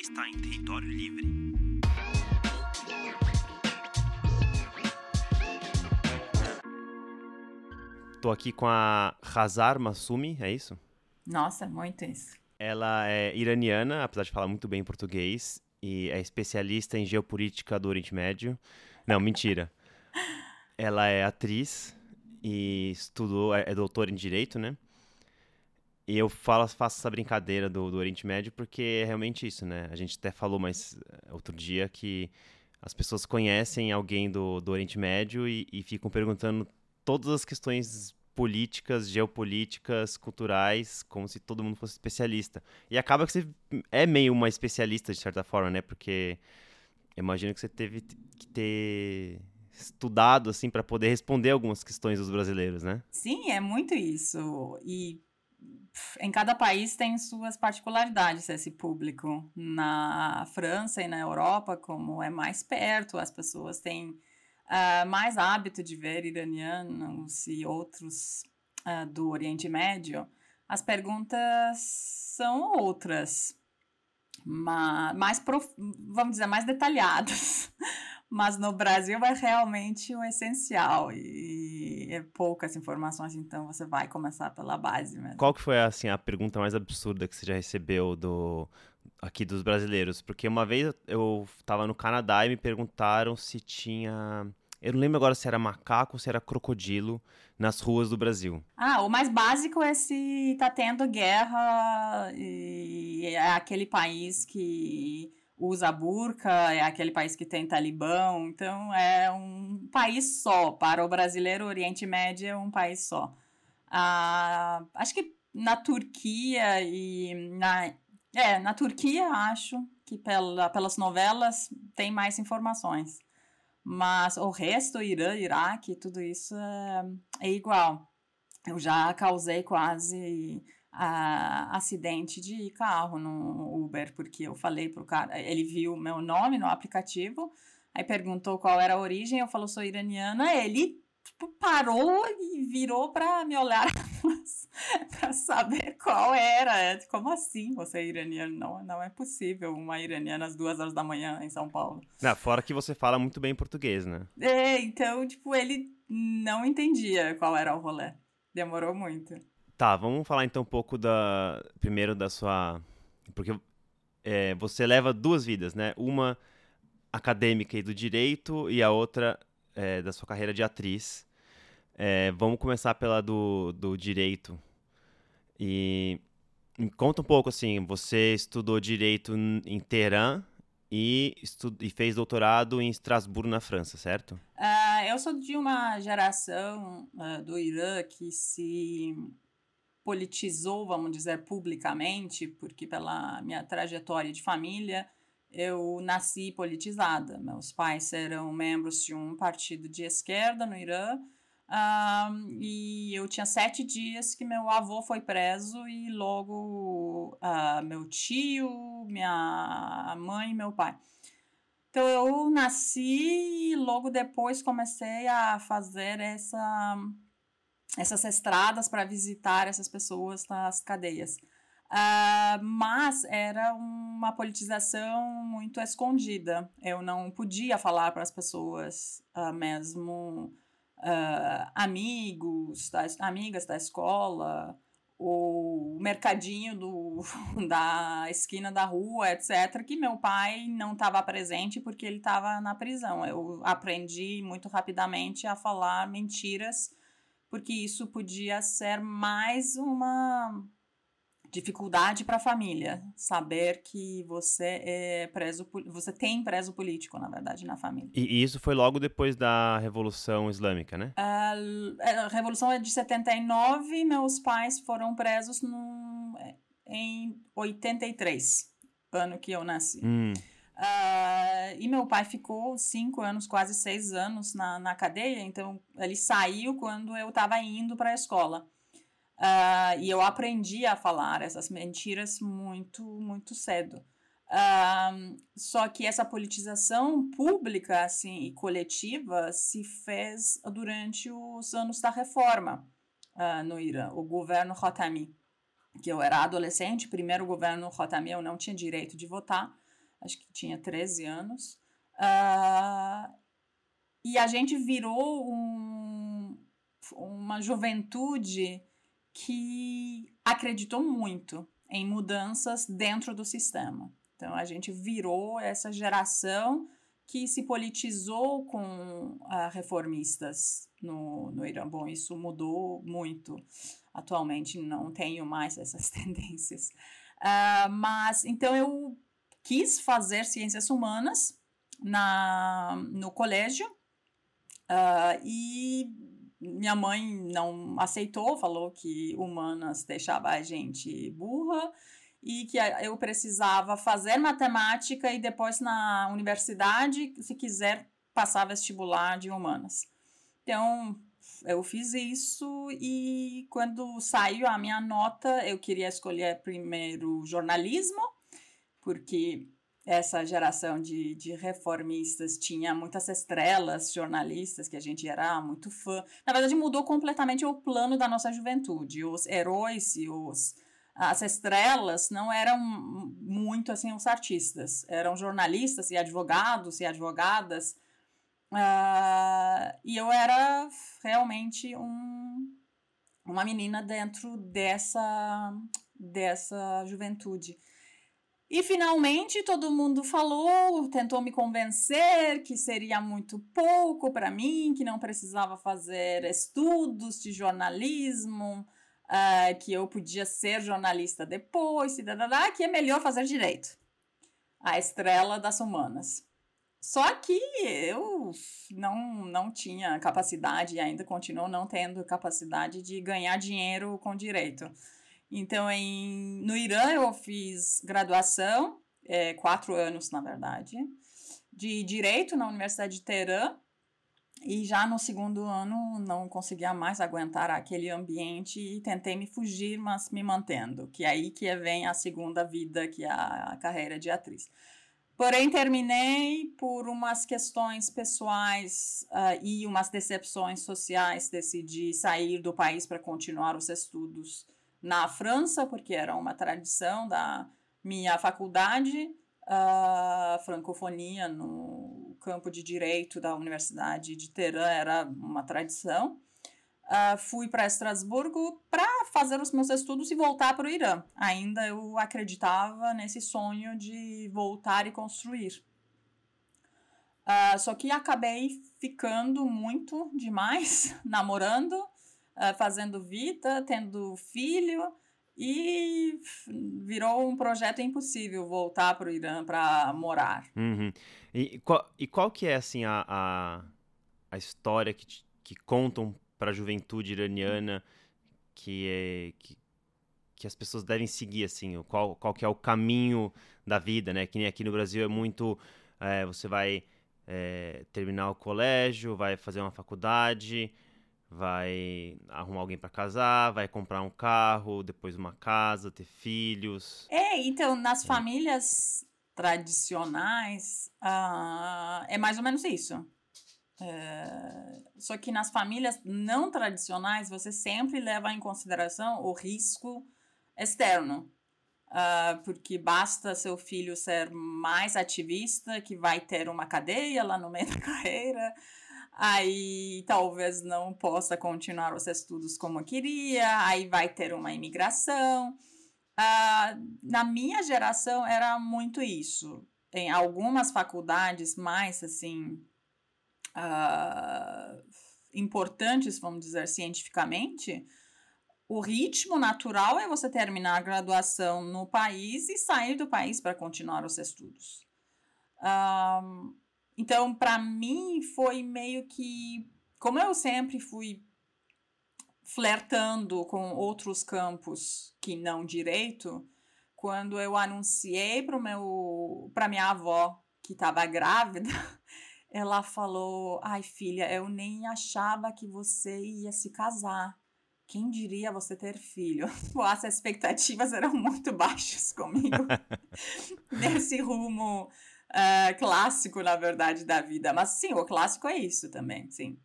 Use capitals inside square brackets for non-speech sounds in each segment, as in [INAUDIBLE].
está em território livre. Tô aqui com a Hazar Masumi, é isso? Nossa, muito isso. Ela é iraniana, apesar de falar muito bem português, e é especialista em geopolítica do Oriente Médio. Não, mentira. [LAUGHS] Ela é atriz e estudou, é, é doutora em Direito, né? E eu falo, faço essa brincadeira do, do Oriente Médio porque é realmente isso, né? A gente até falou mais eh, outro dia que as pessoas conhecem alguém do, do Oriente Médio e, e ficam perguntando todas as questões políticas, geopolíticas, culturais, como se todo mundo fosse especialista. E acaba que você é meio uma especialista, de certa forma, né? Porque imagino que você teve que ter estudado, assim, para poder responder algumas questões dos brasileiros, né? Sim, é muito isso. E em cada país tem suas particularidades esse público. Na França e na Europa, como é mais perto, as pessoas têm uh, mais hábito de ver iranianos e outros uh, do Oriente Médio. As perguntas são outras, mas mais prof... vamos dizer mais detalhadas. [LAUGHS] Mas no Brasil é realmente o essencial e é poucas informações, então você vai começar pela base mesmo. Qual que foi assim a pergunta mais absurda que você já recebeu do aqui dos brasileiros? Porque uma vez eu estava no Canadá e me perguntaram se tinha eu não lembro agora se era macaco ou se era crocodilo nas ruas do Brasil. Ah, o mais básico é se tá tendo guerra e é aquele país que usa burca, é aquele país que tem talibão, então é um país só. Para o brasileiro, o Oriente Médio é um país só. Ah, acho que na Turquia e na. É, na Turquia, acho que pela, pelas novelas tem mais informações. Mas o resto, Irã, Iraque, tudo isso é, é igual. Eu já causei quase a, acidente de carro no Uber, porque eu falei pro cara, ele viu meu nome no aplicativo, aí perguntou qual era a origem, eu falou sou iraniana, ele tipo, parou e virou para me olhar [LAUGHS] para saber qual era. Como assim você é iraniano? Não, não é possível uma iraniana às duas horas da manhã em São Paulo. Não, fora que você fala muito bem português, né? É, então, tipo, ele não entendia qual era o rolê. Demorou muito. Tá, vamos falar então um pouco da. Primeiro da sua. Porque é, você leva duas vidas, né? Uma acadêmica e do direito e a outra é, da sua carreira de atriz. É, vamos começar pela do, do direito. E conta um pouco assim, você estudou direito em Teherã e, e fez doutorado em Estrasburgo, na França, certo? Uh, eu sou de uma geração uh, do Irã que se politizou, vamos dizer, publicamente, porque pela minha trajetória de família eu nasci politizada. Meus pais eram membros de um partido de esquerda no Irã. E eu tinha sete dias que meu avô foi preso e logo uh, meu tio, minha mãe e meu pai. Então eu nasci e logo depois comecei a fazer essa essas estradas para visitar essas pessoas nas cadeias. Uh, mas era uma politização muito escondida. Eu não podia falar para as pessoas, uh, mesmo uh, amigos, da, amigas da escola, o mercadinho do, [LAUGHS] da esquina da rua, etc., que meu pai não estava presente porque ele estava na prisão. Eu aprendi muito rapidamente a falar mentiras porque isso podia ser mais uma dificuldade para a família saber que você é preso você tem preso político na verdade na família. E, isso foi logo depois da revolução islâmica né? A, a revolução é de 79 meus pais foram presos no, em 83 ano que eu nasci. Hum. Uh, e meu pai ficou cinco anos, quase seis anos na, na cadeia, então ele saiu quando eu estava indo para a escola. Uh, e eu aprendi a falar essas mentiras muito, muito cedo. Uh, só que essa politização pública assim, e coletiva se fez durante os anos da reforma no Irã, o governo Khatami. Que eu era adolescente, primeiro governo Khatami eu não tinha direito de votar, acho que tinha 13 anos. Uh, e a gente virou um, uma juventude que acreditou muito em mudanças dentro do sistema. Então a gente virou essa geração que se politizou com uh, reformistas no, no Irã. Bom, isso mudou muito. Atualmente não tenho mais essas [LAUGHS] tendências. Uh, mas então eu quis fazer ciências humanas na, no colégio uh, e minha mãe não aceitou, falou que humanas deixava a gente burra e que eu precisava fazer matemática e depois na universidade, se quiser, passar vestibular de humanas. Então, eu fiz isso e quando saiu a minha nota, eu queria escolher primeiro jornalismo, porque essa geração de, de reformistas tinha muitas estrelas jornalistas que a gente era muito fã. Na verdade, mudou completamente o plano da nossa juventude. Os heróis e os as estrelas não eram muito assim os artistas, eram jornalistas e advogados e advogadas. Uh, e eu era realmente um, uma menina dentro dessa, dessa juventude. E finalmente todo mundo falou, tentou me convencer que seria muito pouco para mim, que não precisava fazer estudos de jornalismo, uh, que eu podia ser jornalista depois, e dadadá, que é melhor fazer direito. A estrela das humanas. Só que eu não, não tinha capacidade e ainda continuo não tendo capacidade de ganhar dinheiro com direito. Então, em, no Irã, eu fiz graduação, é, quatro anos, na verdade, de Direito na Universidade de Teherã. E já no segundo ano não conseguia mais aguentar aquele ambiente e tentei me fugir, mas me mantendo, que é aí que vem a segunda vida, que é a carreira de atriz. Porém, terminei por umas questões pessoais uh, e umas decepções sociais, decidi sair do país para continuar os estudos na França, porque era uma tradição da minha faculdade, a francofonia no campo de direito da Universidade de Teherã era uma tradição. Uh, fui para Estrasburgo para fazer os meus estudos e voltar para o Irã. Ainda eu acreditava nesse sonho de voltar e construir. Uh, só que acabei ficando muito demais, [LAUGHS] namorando, uh, fazendo vida, tendo filho, e virou um projeto impossível voltar para o Irã para morar. Uhum. E, qual, e qual que é assim a, a, a história que, que contam para a juventude iraniana que é que, que as pessoas devem seguir assim qual, qual que é o caminho da vida né que nem aqui no Brasil é muito é, você vai é, terminar o colégio vai fazer uma faculdade vai arrumar alguém para casar, vai comprar um carro, depois uma casa, ter filhos. É, então, nas é. famílias tradicionais, uh, é mais ou menos isso. É, só que nas famílias não tradicionais, você sempre leva em consideração o risco externo. Uh, porque basta seu filho ser mais ativista, que vai ter uma cadeia lá no meio da [LAUGHS] carreira, aí talvez não possa continuar os estudos como queria, aí vai ter uma imigração. Uh, na minha geração era muito isso. Em algumas faculdades mais assim uh, importantes, vamos dizer cientificamente, o ritmo natural é você terminar a graduação no país e sair do país para continuar os estudos. Um, então, para mim, foi meio que. Como eu sempre fui flertando com outros campos que não direito, quando eu anunciei para meu para minha avó que estava grávida, [LAUGHS] ela falou: "Ai, filha, eu nem achava que você ia se casar. Quem diria você ter filho?" [LAUGHS] As expectativas eram muito baixas comigo [LAUGHS] nesse rumo uh, clássico, na verdade, da vida. Mas sim, o clássico é isso também, sim.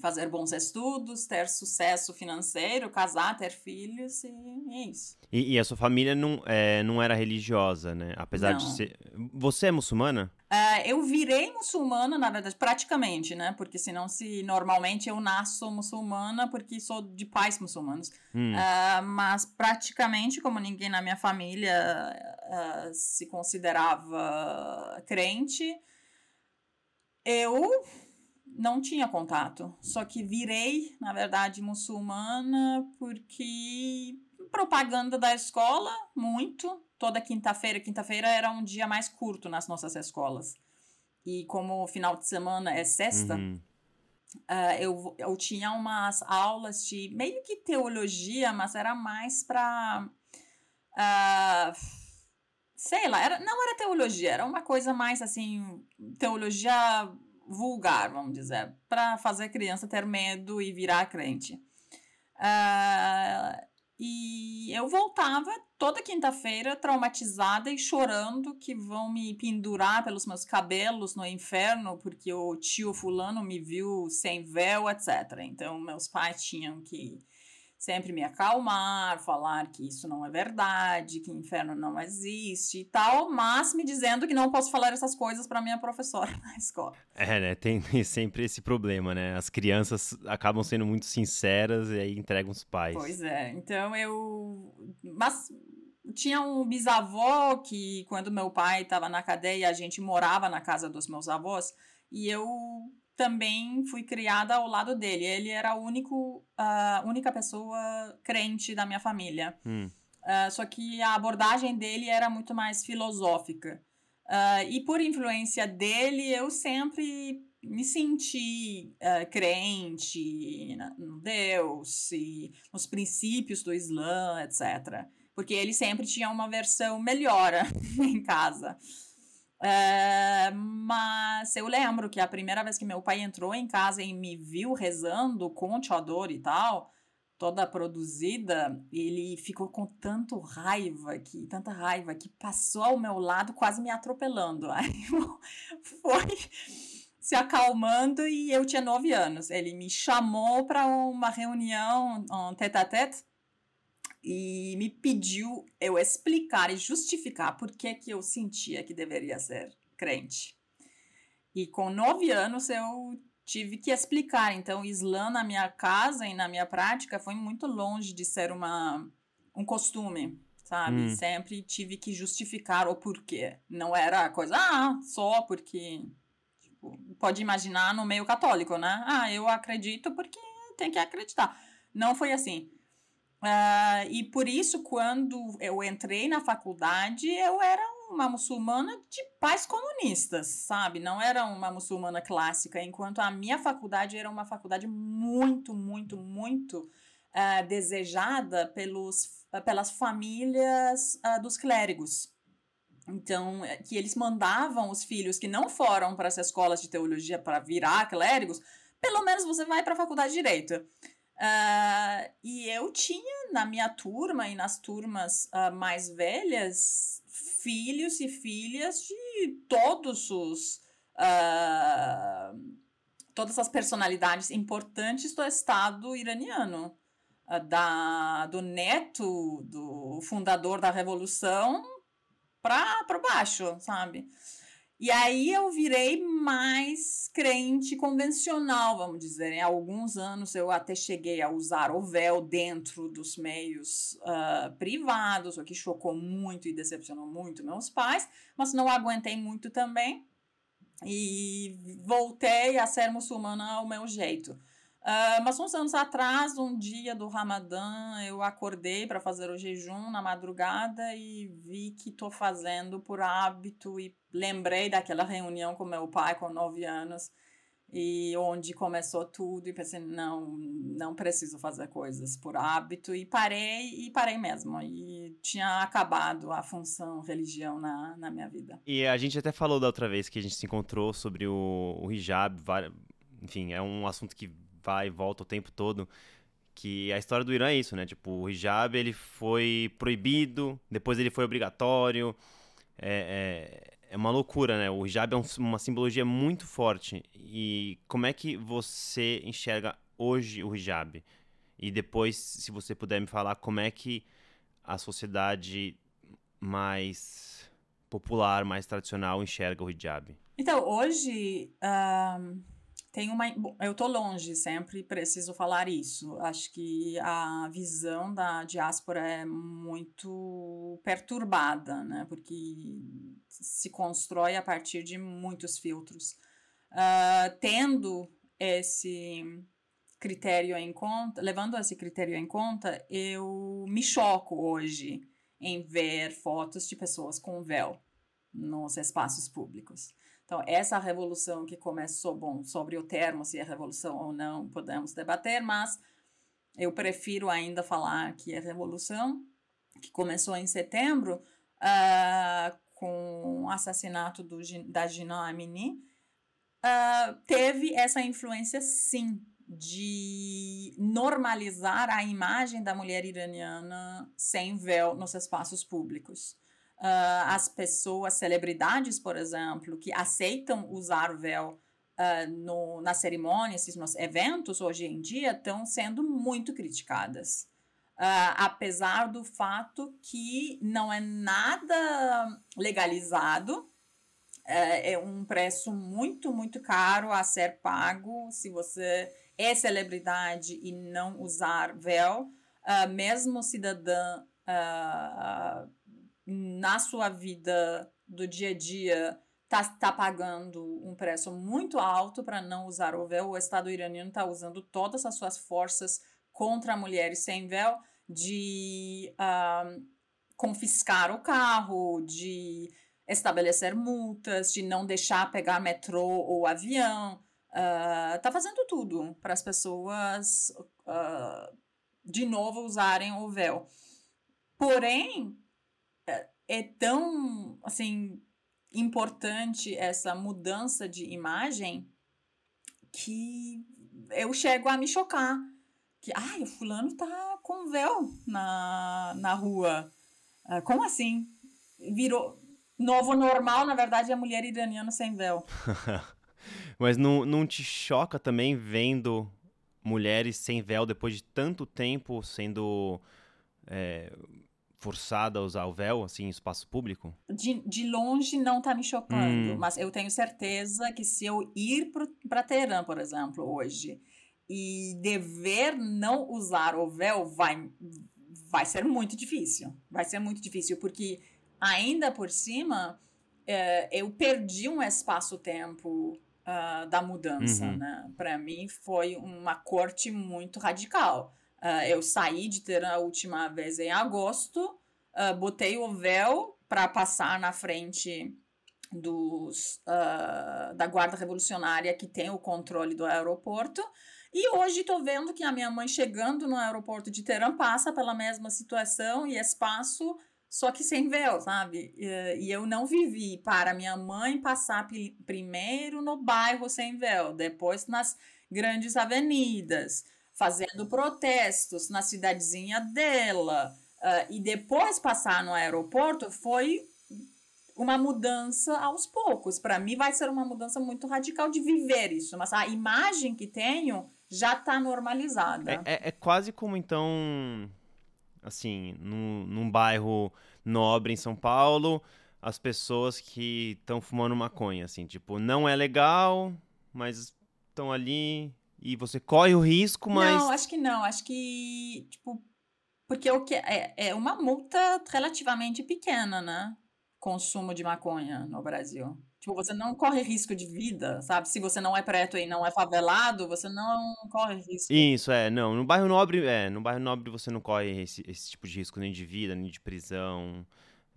fazer bons estudos, ter sucesso financeiro, casar, ter filhos e é isso. E, e a sua família não, é, não era religiosa, né? Apesar não. de ser. Você é muçulmana? Uh, eu virei muçulmana, na verdade, praticamente, né? Porque senão, se normalmente eu nasço muçulmana porque sou de pais muçulmanos. Hum. Uh, mas praticamente, como ninguém na minha família uh, se considerava crente, eu não tinha contato. Só que virei, na verdade, muçulmana porque propaganda da escola, muito. Toda quinta-feira. Quinta-feira era um dia mais curto nas nossas escolas. E como o final de semana é sexta, uhum. uh, eu, eu tinha umas aulas de meio que teologia, mas era mais para. Uh, ah, sei lá, era, não era teologia, era uma coisa mais assim, teologia vulgar, vamos dizer, para fazer a criança ter medo e virar crente. Uh, e eu voltava toda quinta-feira traumatizada e chorando que vão me pendurar pelos meus cabelos no inferno porque o tio fulano me viu sem véu, etc. Então meus pais tinham que sempre me acalmar, falar que isso não é verdade, que inferno não existe e tal, mas me dizendo que não posso falar essas coisas para minha professora [LAUGHS] na escola. É, né? Tem [LAUGHS] sempre esse problema, né? As crianças acabam sendo muito sinceras e aí entregam os pais. Pois é. Então eu. Mas tinha um bisavô que, quando meu pai estava na cadeia, a gente morava na casa dos meus avós e eu também fui criada ao lado dele. Ele era a único, a única pessoa crente da minha família. Hum. Uh, só que a abordagem dele era muito mais filosófica. Uh, e por influência dele, eu sempre me senti uh, crente no Deus e nos princípios do Islã, etc. Porque ele sempre tinha uma versão melhor [LAUGHS] em casa. É, mas eu lembro que a primeira vez que meu pai entrou em casa e me viu rezando com o Teodoro e tal, toda produzida, ele ficou com tanto raiva que tanta raiva que passou ao meu lado quase me atropelando. [LAUGHS] Aí foi se acalmando e eu tinha nove anos. Ele me chamou para uma reunião, um tete-a-tete, e me pediu eu explicar e justificar por que, que eu sentia que deveria ser crente. E com nove anos eu tive que explicar. Então, o Islã na minha casa e na minha prática foi muito longe de ser uma, um costume, sabe? Hum. Sempre tive que justificar o porquê. Não era coisa, ah, só porque. Tipo, pode imaginar no meio católico, né? Ah, eu acredito porque tem que acreditar. Não foi assim. Uh, e por isso, quando eu entrei na faculdade, eu era uma muçulmana de pais comunistas, sabe? Não era uma muçulmana clássica, enquanto a minha faculdade era uma faculdade muito, muito, muito uh, desejada pelos, uh, pelas famílias dos clérigos. Então, é, que eles mandavam os filhos que não foram para as escolas de teologia para virar clérigos, pelo menos você vai para a faculdade de direito. Uh, e eu tinha na minha turma e nas turmas uh, mais velhas filhos e filhas de todos os uh, todas as personalidades importantes do Estado iraniano, da do neto do fundador da revolução para baixo, sabe? E aí eu virei mais crente convencional, vamos dizer. Em alguns anos eu até cheguei a usar o véu dentro dos meios uh, privados, o que chocou muito e decepcionou muito meus pais, mas não aguentei muito também e voltei a ser muçulmana ao meu jeito. Uh, mas uns anos atrás, um dia do Ramadã, eu acordei para fazer o jejum na madrugada e vi que estou fazendo por hábito e lembrei daquela reunião com meu pai com nove anos e onde começou tudo e pensei não não preciso fazer coisas por hábito. E parei e parei mesmo. E tinha acabado a função religião na, na minha vida. E a gente até falou da outra vez que a gente se encontrou sobre o, o hijab enfim é um assunto que e volta o tempo todo que a história do Irã é isso né tipo o hijab ele foi proibido depois ele foi obrigatório é, é é uma loucura, né? O hijab é um, uma simbologia muito forte. E como é que você enxerga hoje o hijab? E depois, se você puder me falar como é que a sociedade mais popular, mais tradicional enxerga o hijab? Então, hoje um, tem uma. Eu tô longe, sempre preciso falar isso. Acho que a visão da diáspora é muito perturbada, né? Porque se constrói a partir de muitos filtros. Uh, tendo esse critério em conta, levando esse critério em conta, eu me choco hoje em ver fotos de pessoas com véu nos espaços públicos. Então, essa revolução que começou, bom, sobre o termo, se é revolução ou não, podemos debater, mas eu prefiro ainda falar que é revolução, que começou em setembro, uh, com o assassinato do, da Gina Amini, uh, teve essa influência, sim, de normalizar a imagem da mulher iraniana sem véu nos espaços públicos. Uh, as pessoas, celebridades, por exemplo, que aceitam usar véu uh, no, nas cerimônias, nos eventos hoje em dia, estão sendo muito criticadas. Uh, apesar do fato que não é nada legalizado, é, é um preço muito, muito caro a ser pago se você é celebridade e não usar véu, uh, mesmo cidadã uh, na sua vida do dia a dia tá, tá pagando um preço muito alto para não usar o véu. O Estado iraniano está usando todas as suas forças contra mulheres sem véu de uh, confiscar o carro, de estabelecer multas, de não deixar pegar metrô ou avião. Uh, fazendo tudo para as pessoas uh, de novo usarem o véu. Porém, é, tão assim importante essa mudança de imagem que eu chego a me chocar. Que, ai, o fulano tá com véu na, na rua. Uh, como assim? Virou. Novo normal, na verdade, é a mulher iraniana sem véu. [LAUGHS] Mas não, não te choca também vendo mulheres sem véu depois de tanto tempo sendo é, forçada a usar o véu, assim, em espaço público? De, de longe não tá me chocando, hum. mas eu tenho certeza que se eu ir para Teherã, por exemplo, hoje, e dever não usar o véu, vai, vai ser muito difícil. Vai ser muito difícil, porque ainda por cima, é, eu perdi um espaço-tempo uh, da mudança, uhum. né? Para mim foi uma corte muito radical. Uh, eu saí de ter a última vez em agosto, uh, botei o véu para passar na frente dos uh, da guarda revolucionária que tem o controle do aeroporto e hoje estou vendo que a minha mãe chegando no aeroporto de Teherã passa pela mesma situação e espaço só que sem véu, sabe? E eu não vivi para minha mãe passar primeiro no bairro sem véu, depois nas grandes avenidas, fazendo protestos na cidadezinha dela, uh, e depois passar no aeroporto foi uma mudança aos poucos. Para mim, vai ser uma mudança muito radical de viver isso, mas a imagem que tenho já está normalizada. É, é, é quase como então assim, num, num bairro nobre em São Paulo, as pessoas que estão fumando maconha, assim, tipo, não é legal, mas estão ali e você corre o risco, mas... Não, acho que não, acho que, tipo, porque o que é, é uma multa relativamente pequena, né? Consumo de maconha no Brasil. Tipo, você não corre risco de vida, sabe? Se você não é preto e não é favelado, você não corre risco. Isso, é. Não, no bairro nobre, é. No bairro nobre você não corre esse, esse tipo de risco nem de vida, nem de prisão.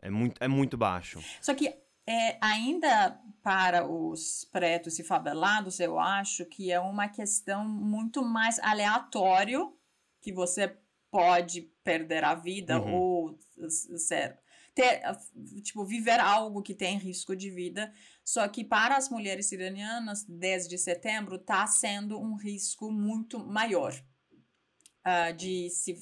É muito, é muito baixo. Só que é, ainda para os pretos e favelados, eu acho que é uma questão muito mais aleatório que você pode perder a vida uhum. ou ser ter, tipo, viver algo que tem risco de vida. Só que para as mulheres iranianas, desde setembro, está sendo um risco muito maior uh, de, se,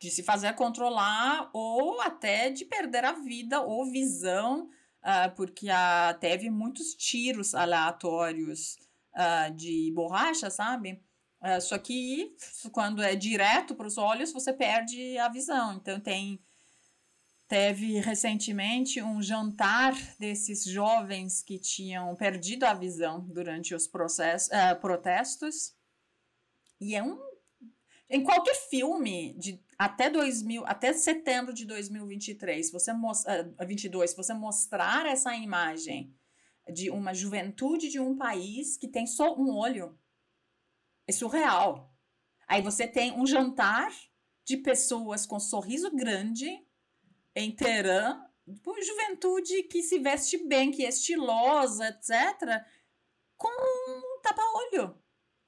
de se fazer controlar ou até de perder a vida ou visão uh, porque uh, teve muitos tiros aleatórios uh, de borracha, sabe? só que quando é direto para os olhos, você perde a visão. Então tem teve recentemente um jantar desses jovens que tinham perdido a visão durante os processos, protestos. E é um em qualquer filme de até 2000, até setembro de 2023, se você uh, 22, se você mostrar essa imagem de uma juventude de um país que tem só um olho, é surreal. Aí você tem um jantar de pessoas com sorriso grande em Teherã, juventude que se veste bem, que é estilosa, etc., com um tapa-olho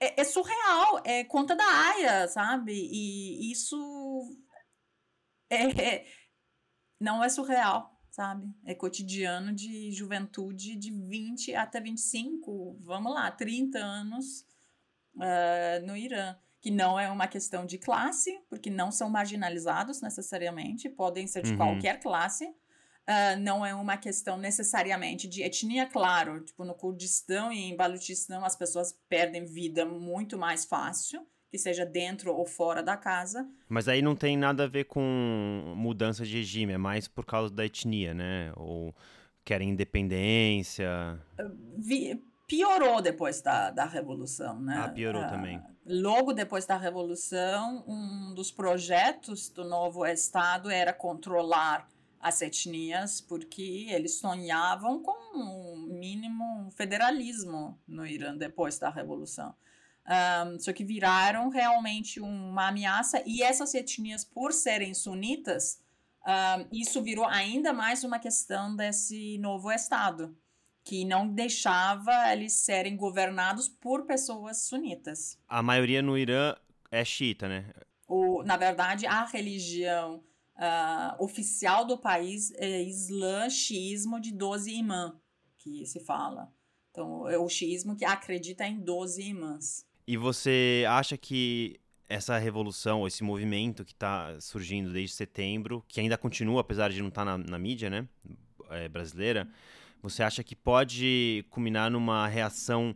é, é, surreal, é conta da Aya, sabe? E isso é, é, não é surreal, sabe? É cotidiano de juventude de 20 até 25, vamos lá, 30 anos uh, no Irã. Que não é uma questão de classe, porque não são marginalizados necessariamente, podem ser de uhum. qualquer classe, Uh, não é uma questão necessariamente de etnia, claro. Tipo, no Kurdistão e em Balutistão as pessoas perdem vida muito mais fácil, que seja dentro ou fora da casa. Mas aí não tem nada a ver com mudança de regime, é mais por causa da etnia, né? Ou querem independência. Vi, piorou depois da, da Revolução, né? Ah, piorou uh, também. Logo depois da Revolução, um dos projetos do novo Estado era controlar as etnias, porque eles sonhavam com um mínimo federalismo no Irã depois da Revolução. Um, só que viraram realmente uma ameaça, e essas etnias, por serem sunitas, um, isso virou ainda mais uma questão desse novo Estado, que não deixava eles serem governados por pessoas sunitas. A maioria no Irã é xiita, né? O, na verdade, a religião uh, oficial do país é Islã xiismo de 12 imãs, que se fala. Então, é o xiismo que acredita em 12 imãs. E você acha que essa revolução, esse movimento que está surgindo desde setembro, que ainda continua, apesar de não estar tá na, na, mídia né, é, brasileira, você acha que pode culminar numa reação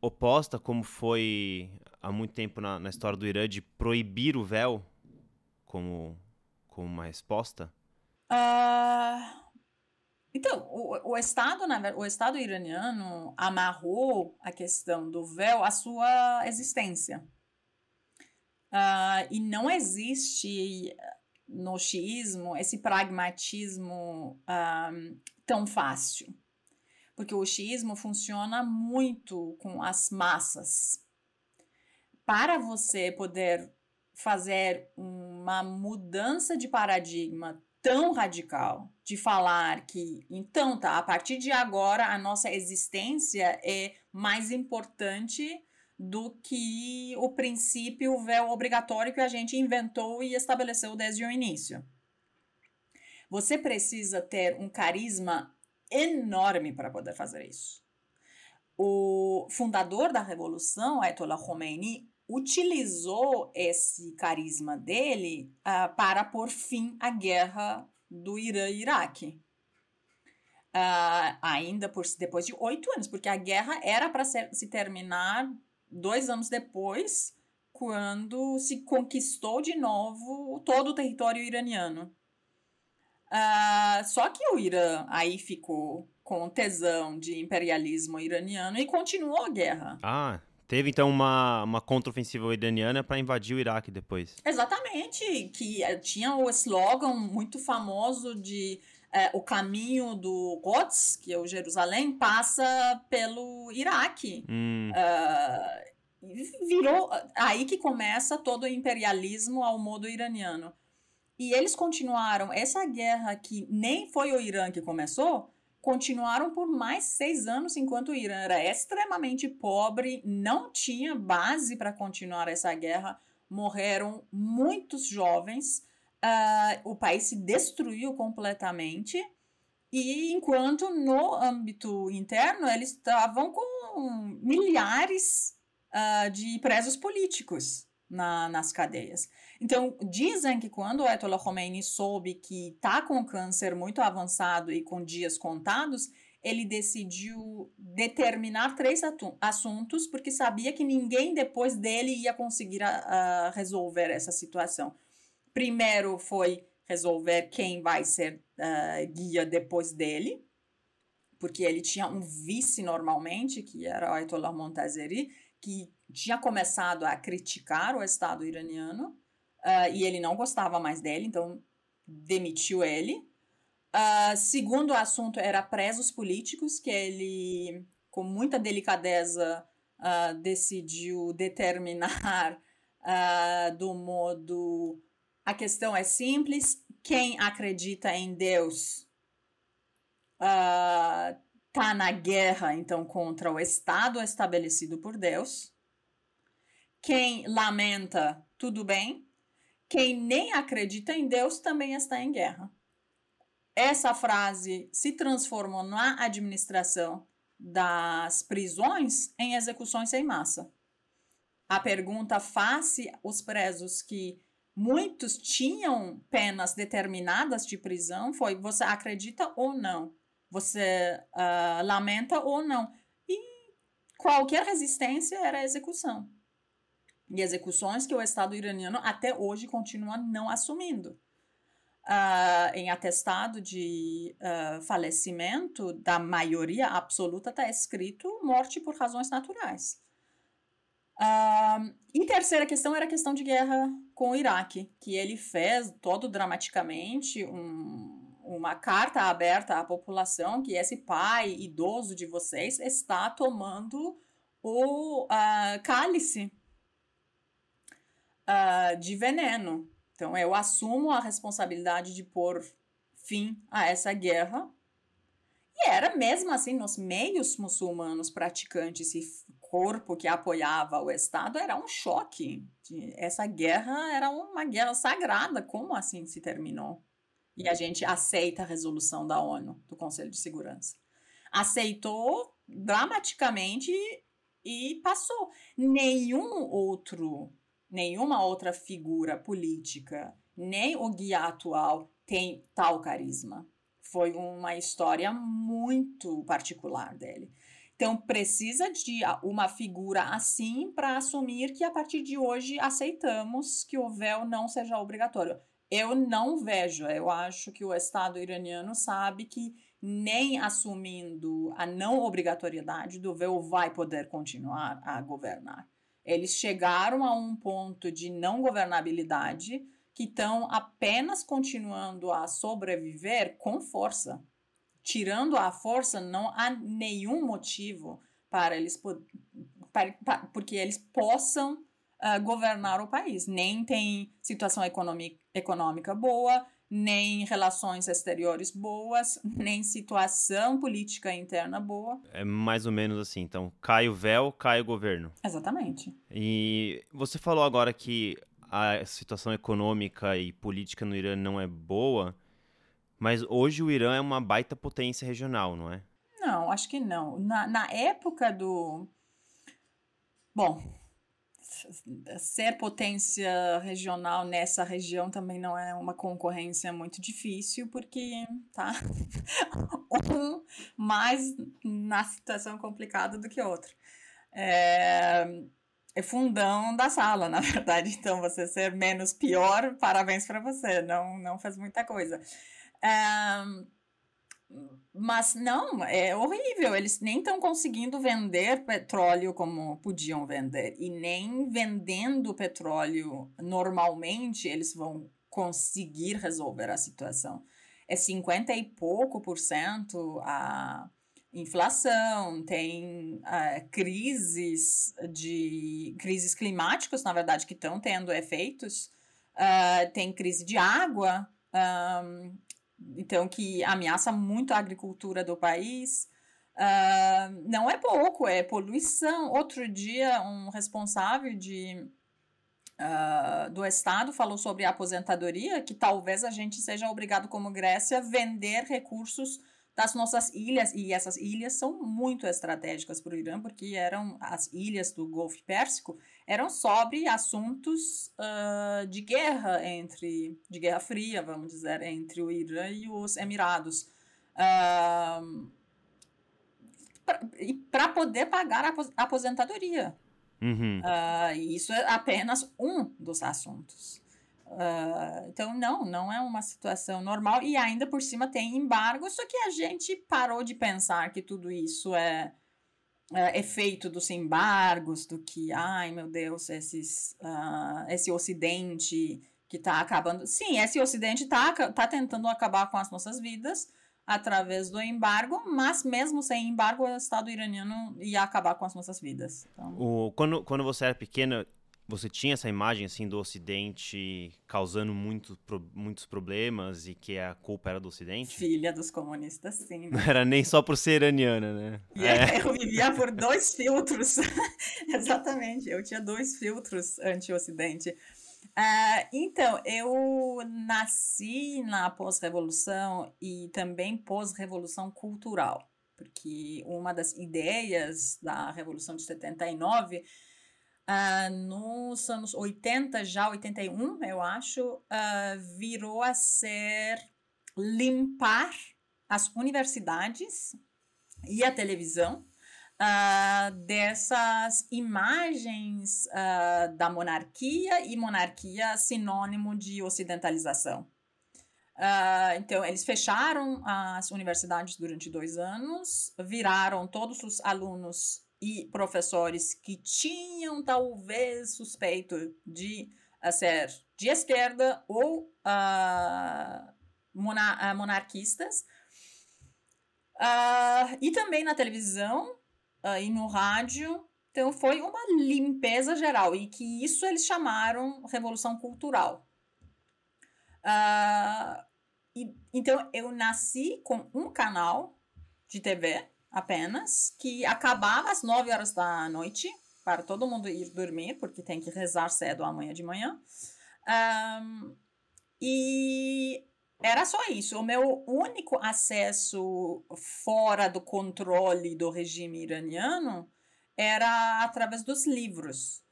oposta, como foi há muito tempo na, na história do Irã, de proibir o véu como como uma resposta? Uh, então, o, o, Estado, na, o Estado iraniano amarrou a questão do véu à sua existência. Uh, e não existe no xiismo esse pragmatismo uh, tão fácil. Porque o xiismo funciona muito com as massas. Para você poder fazer uma mudança de paradigma tão radical de falar que então tá, a partir de agora a nossa existência é mais importante do que o princípio véu obrigatório que a gente inventou e estabeleceu desde o início. Você precisa ter um carisma enorme para poder fazer isso. O fundador da revolução, Ayatollah Khomeini, utilizou esse carisma dele uh, para pôr fim à guerra do Irã e Iraque. Uh, ainda por, depois de oito anos, porque a guerra era para se terminar dois anos depois, quando se conquistou de novo todo o território iraniano. Uh, só que o Irã aí ficou com tesão de imperialismo iraniano e continuou a guerra. Ah, Teve então uma, uma contraofensiva iraniana para invadir o Iraque depois. Exatamente, que eh, tinha o slogan muito famoso de é, o caminho do Quds, que é o Jerusalém, passa pelo Iraque. Hum. Uh, virou aí que começa todo o imperialismo ao modo iraniano. E eles continuaram essa guerra que nem foi o Irã que começou, continuaram por mais seis anos, enquanto o Irã era extremamente pobre, não tinha base para continuar essa guerra, morreram muitos jovens, uh, o país se destruiu completamente. E enquanto no âmbito interno eles estavam com milhares uh, de presos políticos. Na, nas cadeias. Então, dizem que quando o Ayatollah Khomeini soube que está com câncer muito avançado e com dias contados, ele decidiu determinar três assuntos, porque sabia que ninguém depois dele ia conseguir uh, resolver essa situação. Primeiro foi resolver quem vai ser uh, guia depois dele, porque ele tinha um vice normalmente, que era o Ayatollah Montazeri, que tinha começado a criticar o Estado iraniano, uh, e ele não gostava mais dele, então demitiu ele. Uh, segundo assunto era presos políticos, que ele, com muita delicadeza, uh, decidiu determinar [LAUGHS] do modo a questão é simples. Quem acredita em Deus uh, tá na guerra, então, contra o Estado estabelecido por Deus. Quem lamenta, tudo bem. Quem nem acredita em Deus também está em guerra. Essa frase se transformou na administração das prisões em execuções em massa. A pergunta face os presos que muitos tinham penas determinadas de prisão foi você acredita ou não, você uh, lamenta ou não. E qualquer resistência era execução. E execuções que o Estado iraniano até hoje continua não assumindo. Uh, em atestado de uh, falecimento da maioria absoluta está escrito morte por razões naturais. Uh, e terceira questão era a questão de guerra com o Iraque, que ele fez todo dramaticamente um, uma carta aberta à população que esse pai idoso de vocês está tomando o cálice uh, de veneno. Então eu assumo a responsabilidade de pôr fim a essa guerra. E era mesmo assim nos meios muçulmanos praticantes e corpo que apoiava o Estado era um choque. Essa guerra era uma guerra sagrada. Como assim se terminou? E a gente aceita a resolução da ONU, do Conselho de Segurança. Aceitou dramaticamente e passou. Nenhum outro, nenhuma outra figura política, nem o guia atual tem tal carisma. Foi uma história muito particular dele. Então, precisa de uma figura assim para assumir que a partir de hoje aceitamos que o véu não seja obrigatório. Eu não vejo, eu acho que o Estado iraniano sabe que nem assumindo a não obrigatoriedade do véu vai poder continuar a governar. Eles chegaram a um ponto de não governabilidade que estão apenas continuando a sobreviver com força tirando a força, não há nenhum motivo para eles para, para, porque eles possam uh, governar o país. Nem tem situação econômica, boa, nem relações exteriores boas, [LAUGHS] nem situação política interna boa. É mais ou menos assim. Então, cai o véu, cai o governo. Exatamente. E você falou agora que a situação econômica e política no Irã não é boa. Mas hoje o Irã é uma baita potência regional, não é? Não, acho que não. Na, na época do. Bom, ser potência regional nessa região também não é uma concorrência muito difícil, porque tá [LAUGHS] um mais na situação complicada do que outro. É, é fundão da sala, [LAUGHS] na verdade. Então, você ser menos pior, parabéns para você. Não, não faz muita coisa mas não, é horrível. Eles nem estão conseguindo vender petróleo como podiam vender. E nem vendendo petróleo normalmente eles vão conseguir resolver a situação. É 50 e pouco por cento a inflação, tem uh, crises de crises climáticas, na verdade, que estão tendo efeitos. Uh, tem crise de água. Um, então que ameaça muito a agricultura do país. Uh, não é pouco, é poluição. Outro dia, um responsável de, uh, do Estado falou sobre a aposentadoria, que talvez a gente seja obrigado, como Grécia, a vender recursos das nossas ilhas, e essas ilhas são muito estratégicas para o Irã, porque eram as ilhas do Golfo Pérsico, eram sobre assuntos uh, de guerra entre, de guerra fria, vamos dizer, entre o Irã e os Emirados. Uh, para poder pagar a aposentadoria. Uhum. Uh, isso é apenas um dos assuntos. Uh, então, não, não é uma situação normal. E ainda por cima tem embargo, só que a gente parou de pensar que tudo isso é, é efeito dos embargos, do que, ai meu Deus, esses, uh, esse ocidente que está acabando. Sim, esse ocidente está tá tentando acabar com as nossas vidas através do embargo, mas mesmo sem embargo, o Estado iraniano ia acabar com as nossas vidas. Então... O, quando, quando você era pequena, você tinha essa imagem assim do Ocidente causando muito, pro, muitos problemas e que a culpa era do Ocidente? Filha dos comunistas, sim. Não [LAUGHS] era nem só por ser iraniana, né? E é. eu vivia por [LAUGHS] dois filtros. [LAUGHS] Exatamente, eu tinha dois filtros anti-Ocidente. Uh, então, eu nasci na pós-revolução e também pós-revolução cultural, porque uma das ideias da Revolução de 79 Uh, nos anos 80, já 81, eu acho, uh, virou a ser limpar as universidades e a televisão uh, dessas imagens da monarquia e monarquia sinônimo de ocidentalização. então, eles fecharam as universidades durante dois anos, viraram todos os alunos e professores que tinham talvez suspeito de uh, ser de esquerda ou uh, mona uh, monarquistas. e também na televisão e no rádio. Então foi uma limpeza geral e que isso eles chamaram revolução cultural. E, então eu nasci com um canal de TV apenas, que acabava às 9 horas da noite, para todo mundo ir dormir, porque tem que rezar cedo amanhã de manhã. Um, e era só isso. O meu único acesso fora do controle do regime iraniano era através dos livros,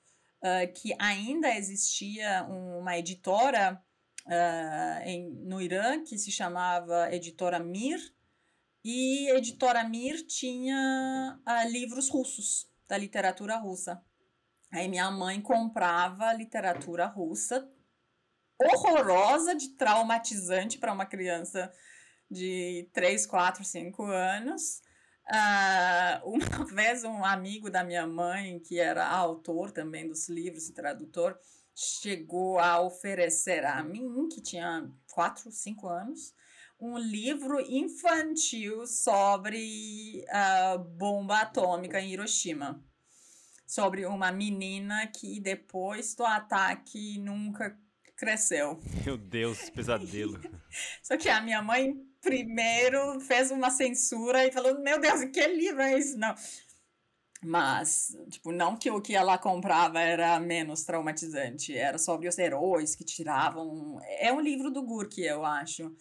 uh, que ainda existia uma editora uh, em, no Irã que se chamava Editora Mir, e a editora Mir tinha uh, livros russos, da literatura russa. Aí minha mãe comprava literatura russa, horrorosa, de traumatizante para uma criança de 3, 4, 5 anos. Uh, uma [LAUGHS] vez um amigo da minha mãe, que era autor também dos livros e tradutor, chegou a oferecer a mim, que tinha 4, 5 anos, um livro infantil sobre a bomba atômica em Hiroshima. Sobre uma menina que depois do ataque nunca cresceu. Meu Deus, pesadelo. [LAUGHS] Só que a minha mãe primeiro fez uma censura e falou: Meu Deus, que livro é esse? Não. Mas, tipo, não que o que ela comprava era menos traumatizante, era sobre os heróis que tiravam. É um livro do Gurk, eu acho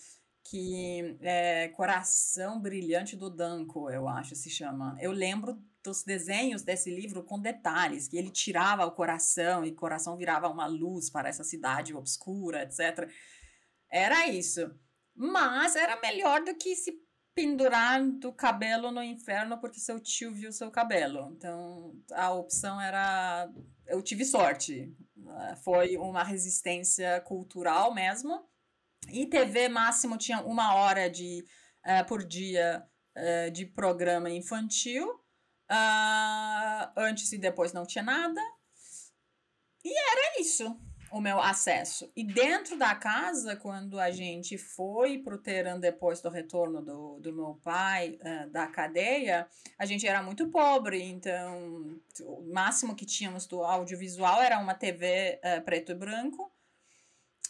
que é Coração Brilhante do Danko, eu acho se chama. Eu lembro dos desenhos desse livro com detalhes, que ele tirava o coração e o coração virava uma luz para essa cidade obscura, etc. Era isso. Mas era melhor do que se pendurar do cabelo no inferno porque seu tio viu seu cabelo. Então a opção era. Eu tive sorte. Foi uma resistência cultural mesmo e TV máximo tinha uma hora de, uh, por dia uh, de programa infantil. Uh, antes e depois não tinha nada. E era isso o meu acesso. E dentro da casa, quando a gente foi para o Teherã depois do retorno do, do meu pai uh, da cadeia, a gente era muito pobre, então o máximo que tínhamos do audiovisual era uma TV uh, preto e branco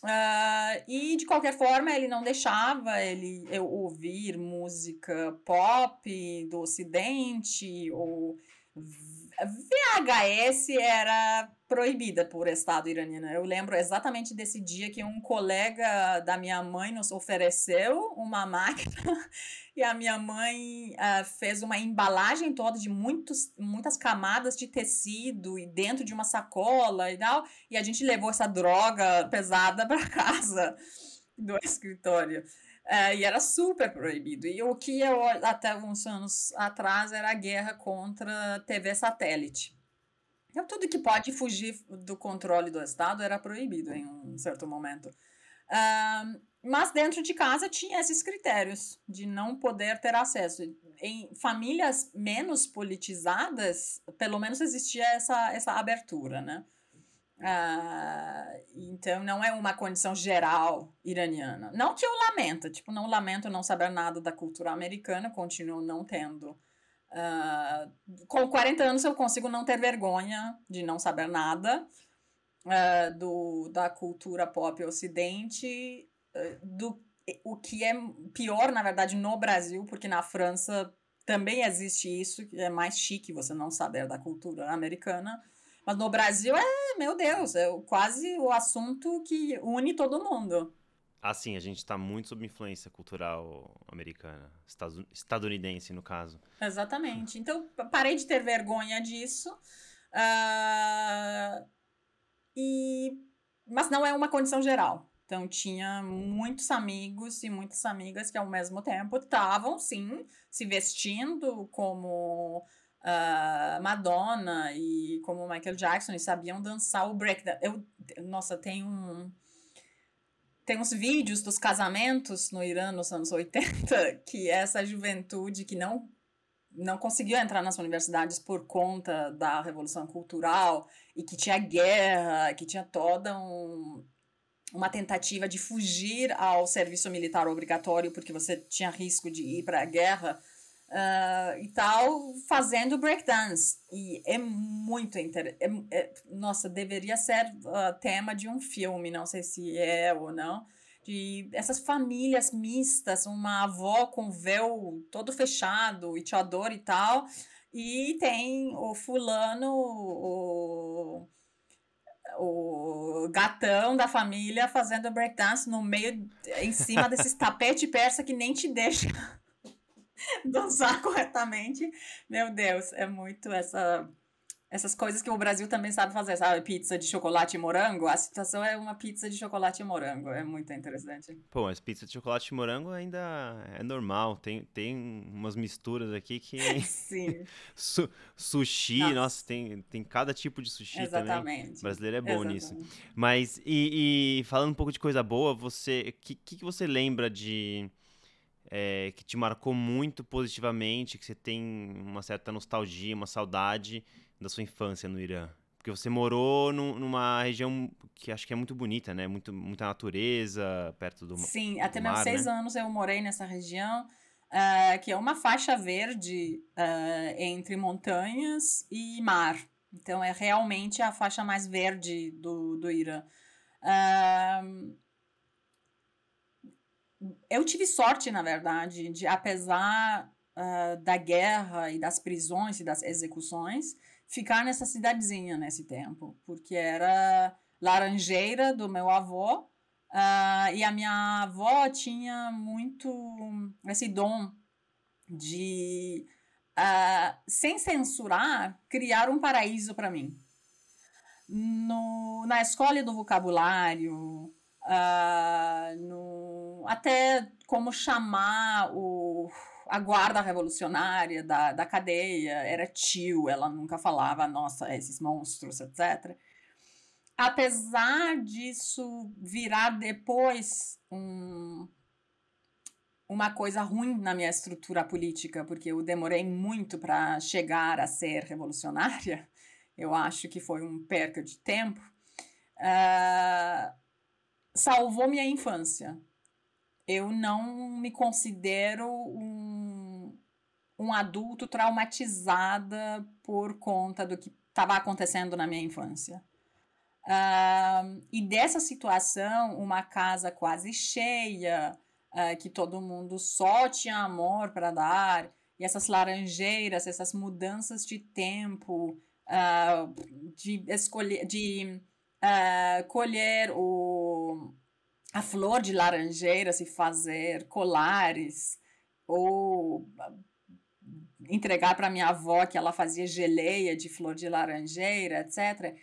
Uh, e de qualquer forma ele não deixava ele eu ouvir música pop do Ocidente ou VHS era proibida por Estado iraniano. Eu lembro exatamente desse dia que um colega da minha mãe nos ofereceu uma [LAUGHS] máquina e a minha mãe uh, fez uma embalagem toda de muitos, muitas camadas de tecido e dentro de uma sacola e tal. E a gente levou essa droga pesada para casa [LAUGHS] do escritório. Uh, e era super proibido. E o que eu, até alguns anos atrás, era a guerra contra TV satélite. Então, tudo que pode fugir do controle do Estado era proibido em um certo momento. Mas dentro de casa tinha esses critérios de não poder ter acesso. Em famílias menos politizadas, pelo menos existia essa, essa abertura, né? Uh, então não é uma condição geral iraniana. Não que eu lamento, tipo, não lamento não saber nada da cultura americana, continuo não tendo. Uh, com 40 anos eu consigo não ter vergonha de não saber nada uh, do, da cultura pop ocidente, do o que é pior, na verdade, no Brasil, porque na França também existe isso, que é mais chique você não saber da cultura americana. Mas no Brasil é, meu Deus, é quase o assunto que une todo mundo. Ah, sim, a gente está muito sob influência cultural americana, estadunidense, no caso. Exatamente. Então, parei de ter vergonha disso. Uh, e... Mas não é uma condição geral. Então, tinha muitos amigos e muitas amigas que, ao mesmo tempo, estavam, sim, se vestindo como uh, Madonna e como Michael Jackson e sabiam dançar o break. Eu, nossa, tem um tem uns vídeos dos casamentos no Irã nos anos 80 [LAUGHS] que essa juventude que não não conseguiu entrar nas universidades por conta da revolução cultural e que tinha guerra, que tinha toda um, uma tentativa de fugir ao serviço militar obrigatório porque você tinha risco de ir para a guerra uh, e tal, fazendo breakdance. E é muito interessante. É, é, nossa, deveria ser uh, tema de um filme, não sei se é ou não. De essas famílias mistas, uma avó com véu todo fechado e teador e tal. E tem o fulano, o o gatão da família fazendo breakdance no meio, em cima desses [LAUGHS] tapete persa que nem te deixa [LAUGHS] dançar corretamente. Meu Deus, é muito essa essas coisas que o Brasil também sabe fazer, sabe? Pizza de chocolate e morango. A situação é uma pizza de chocolate e morango. É muito interessante. Pô, mas pizza de chocolate e morango ainda é normal. Tem, tem umas misturas aqui que. [LAUGHS] Sim. [LAUGHS] Su sushi, nossa. nossa, tem, tem cada tipo de sushi Exatamente. também. O brasileiro é bom Exatamente. nisso. Mas, e, e, falando um pouco de coisa boa, você. O que, que você lembra de é, que te marcou muito positivamente, que você tem uma certa nostalgia, uma saudade da sua infância no Irã? Porque você morou numa região que acho que é muito bonita, né? Muito, muita natureza, perto do Sim, do até mar, meus seis né? anos eu morei nessa região, uh, que é uma faixa verde uh, entre montanhas e mar. Então é realmente a faixa mais verde do, do Irã. Uh, eu tive sorte, na verdade, de apesar uh, da guerra e das prisões e das execuções, ficar nessa cidadezinha nesse tempo, porque era laranjeira do meu avô uh, e a minha avó tinha muito esse dom de, uh, sem censurar, criar um paraíso para mim. No, na escola do vocabulário, uh, no, até como chamar o, a guarda revolucionária da, da cadeia, era tio, ela nunca falava, nossa, esses monstros, etc. Apesar disso virar depois um, uma coisa ruim na minha estrutura política, porque eu demorei muito para chegar a ser revolucionária, [LAUGHS] eu acho que foi um perca de tempo. Uh, salvou minha infância. Eu não me considero um, um adulto traumatizada por conta do que estava acontecendo na minha infância. Uh, e dessa situação, uma casa quase cheia, uh, que todo mundo só tinha amor para dar, e essas laranjeiras, essas mudanças de tempo, uh, de escolher, de colher o, a flor de laranjeiras e fazer colares, ou entregar para minha avó que ela fazia geleia de flor de laranjeira, etc.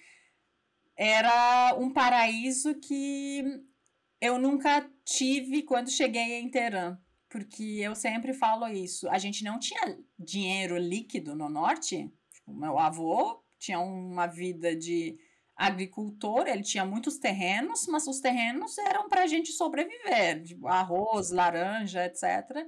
Era um paraíso que eu nunca tive quando cheguei em Teherã, porque eu sempre falo isso. A gente não tinha dinheiro líquido no norte. Tipo, meu avô tinha uma vida de agricultor, ele tinha muitos terrenos, mas os terrenos eram para a gente sobreviver, tipo arroz, laranja, etc.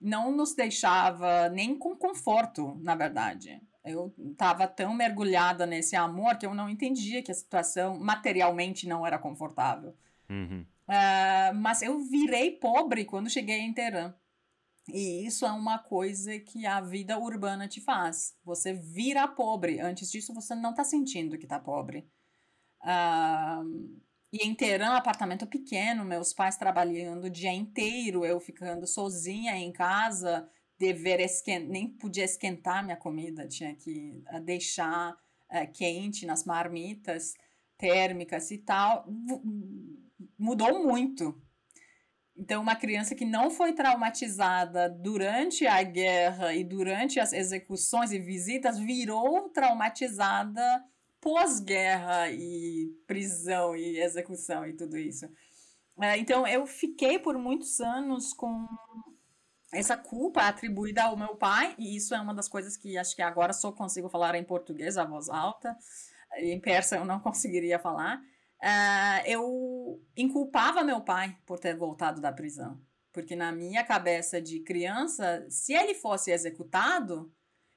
Não nos deixava nem com conforto, na verdade. Eu estava tão mergulhada nesse amor que eu não entendia que a situação materialmente não era confortável. Uhum. Uh, mas eu virei pobre quando cheguei em Teherã. E isso é uma coisa que a vida urbana te faz. Você vira pobre. Antes disso, você não está sentindo que está pobre. Uh, e em Teherã, apartamento pequeno, meus pais trabalhando o dia inteiro, eu ficando sozinha em casa, dever esquentar, nem podia esquentar minha comida, tinha que uh, deixar uh, quente nas marmitas térmicas e tal. Mudou muito. Então, uma criança que não foi traumatizada durante a guerra e durante as execuções e visitas virou traumatizada pós-guerra e prisão e execução e tudo isso. É, então, eu fiquei por muitos anos com essa culpa atribuída ao meu pai, e isso é uma das coisas que acho que agora só consigo falar em português, a voz alta, em persa eu não [LAUGHS] conseguiria falar. Uh, eu inculpava meu pai por ter voltado da prisão, porque na minha cabeça de criança, se ele fosse executado,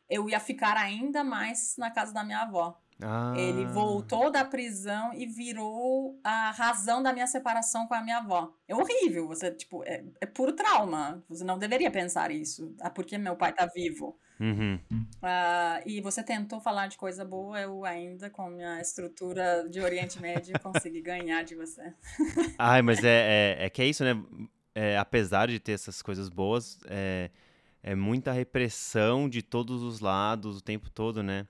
eu ia ficar ainda mais na casa da minha avó. Ah. Ele voltou da prisão e virou a razão da minha separação com a minha avó. É horrível, você, tipo, é, é puro trauma. Você não deveria pensar isso. Ah, porque meu pai tá vivo. Uhum. Uh, e você tentou falar de coisa boa, eu ainda, com minha estrutura de Oriente Médio, [LAUGHS] consegui ganhar de você. Ai, mas é, é, é que é isso, né? É, apesar de ter essas coisas boas, é, é muita repressão de todos os lados o tempo todo, né?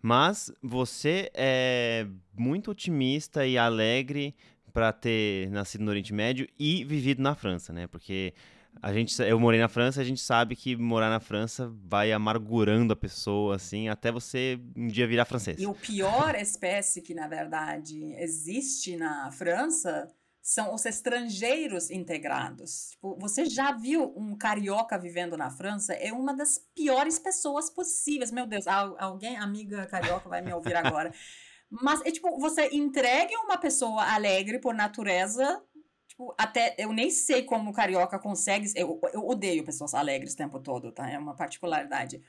Mas você é muito otimista e alegre para ter nascido no Oriente Médio e vivido na França, né? Porque a gente, eu morei na França, a gente sabe que morar na França vai amargurando a pessoa, assim, até você um dia virar francês. E o pior espécie que, na verdade, existe na França são os estrangeiros integrados. Tipo, você já viu um carioca vivendo na França? É uma das piores pessoas possíveis. Meu Deus, alguém, amiga carioca, vai me ouvir agora. [LAUGHS] Mas é tipo, você entregue uma pessoa alegre por natureza. Tipo, até eu nem sei como o carioca consegue. Eu, eu odeio pessoas alegres o tempo todo, tá? É uma particularidade.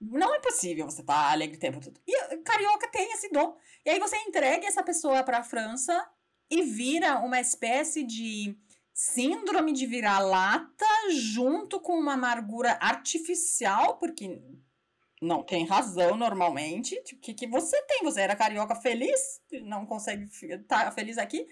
Não é possível você estar tá alegre o tempo todo. E carioca tem esse dom. E aí você entrega essa pessoa para a França e vira uma espécie de síndrome de vira-lata junto com uma amargura artificial, porque não tem razão normalmente. O que, que você tem? Você era carioca feliz? Não consegue estar tá feliz aqui?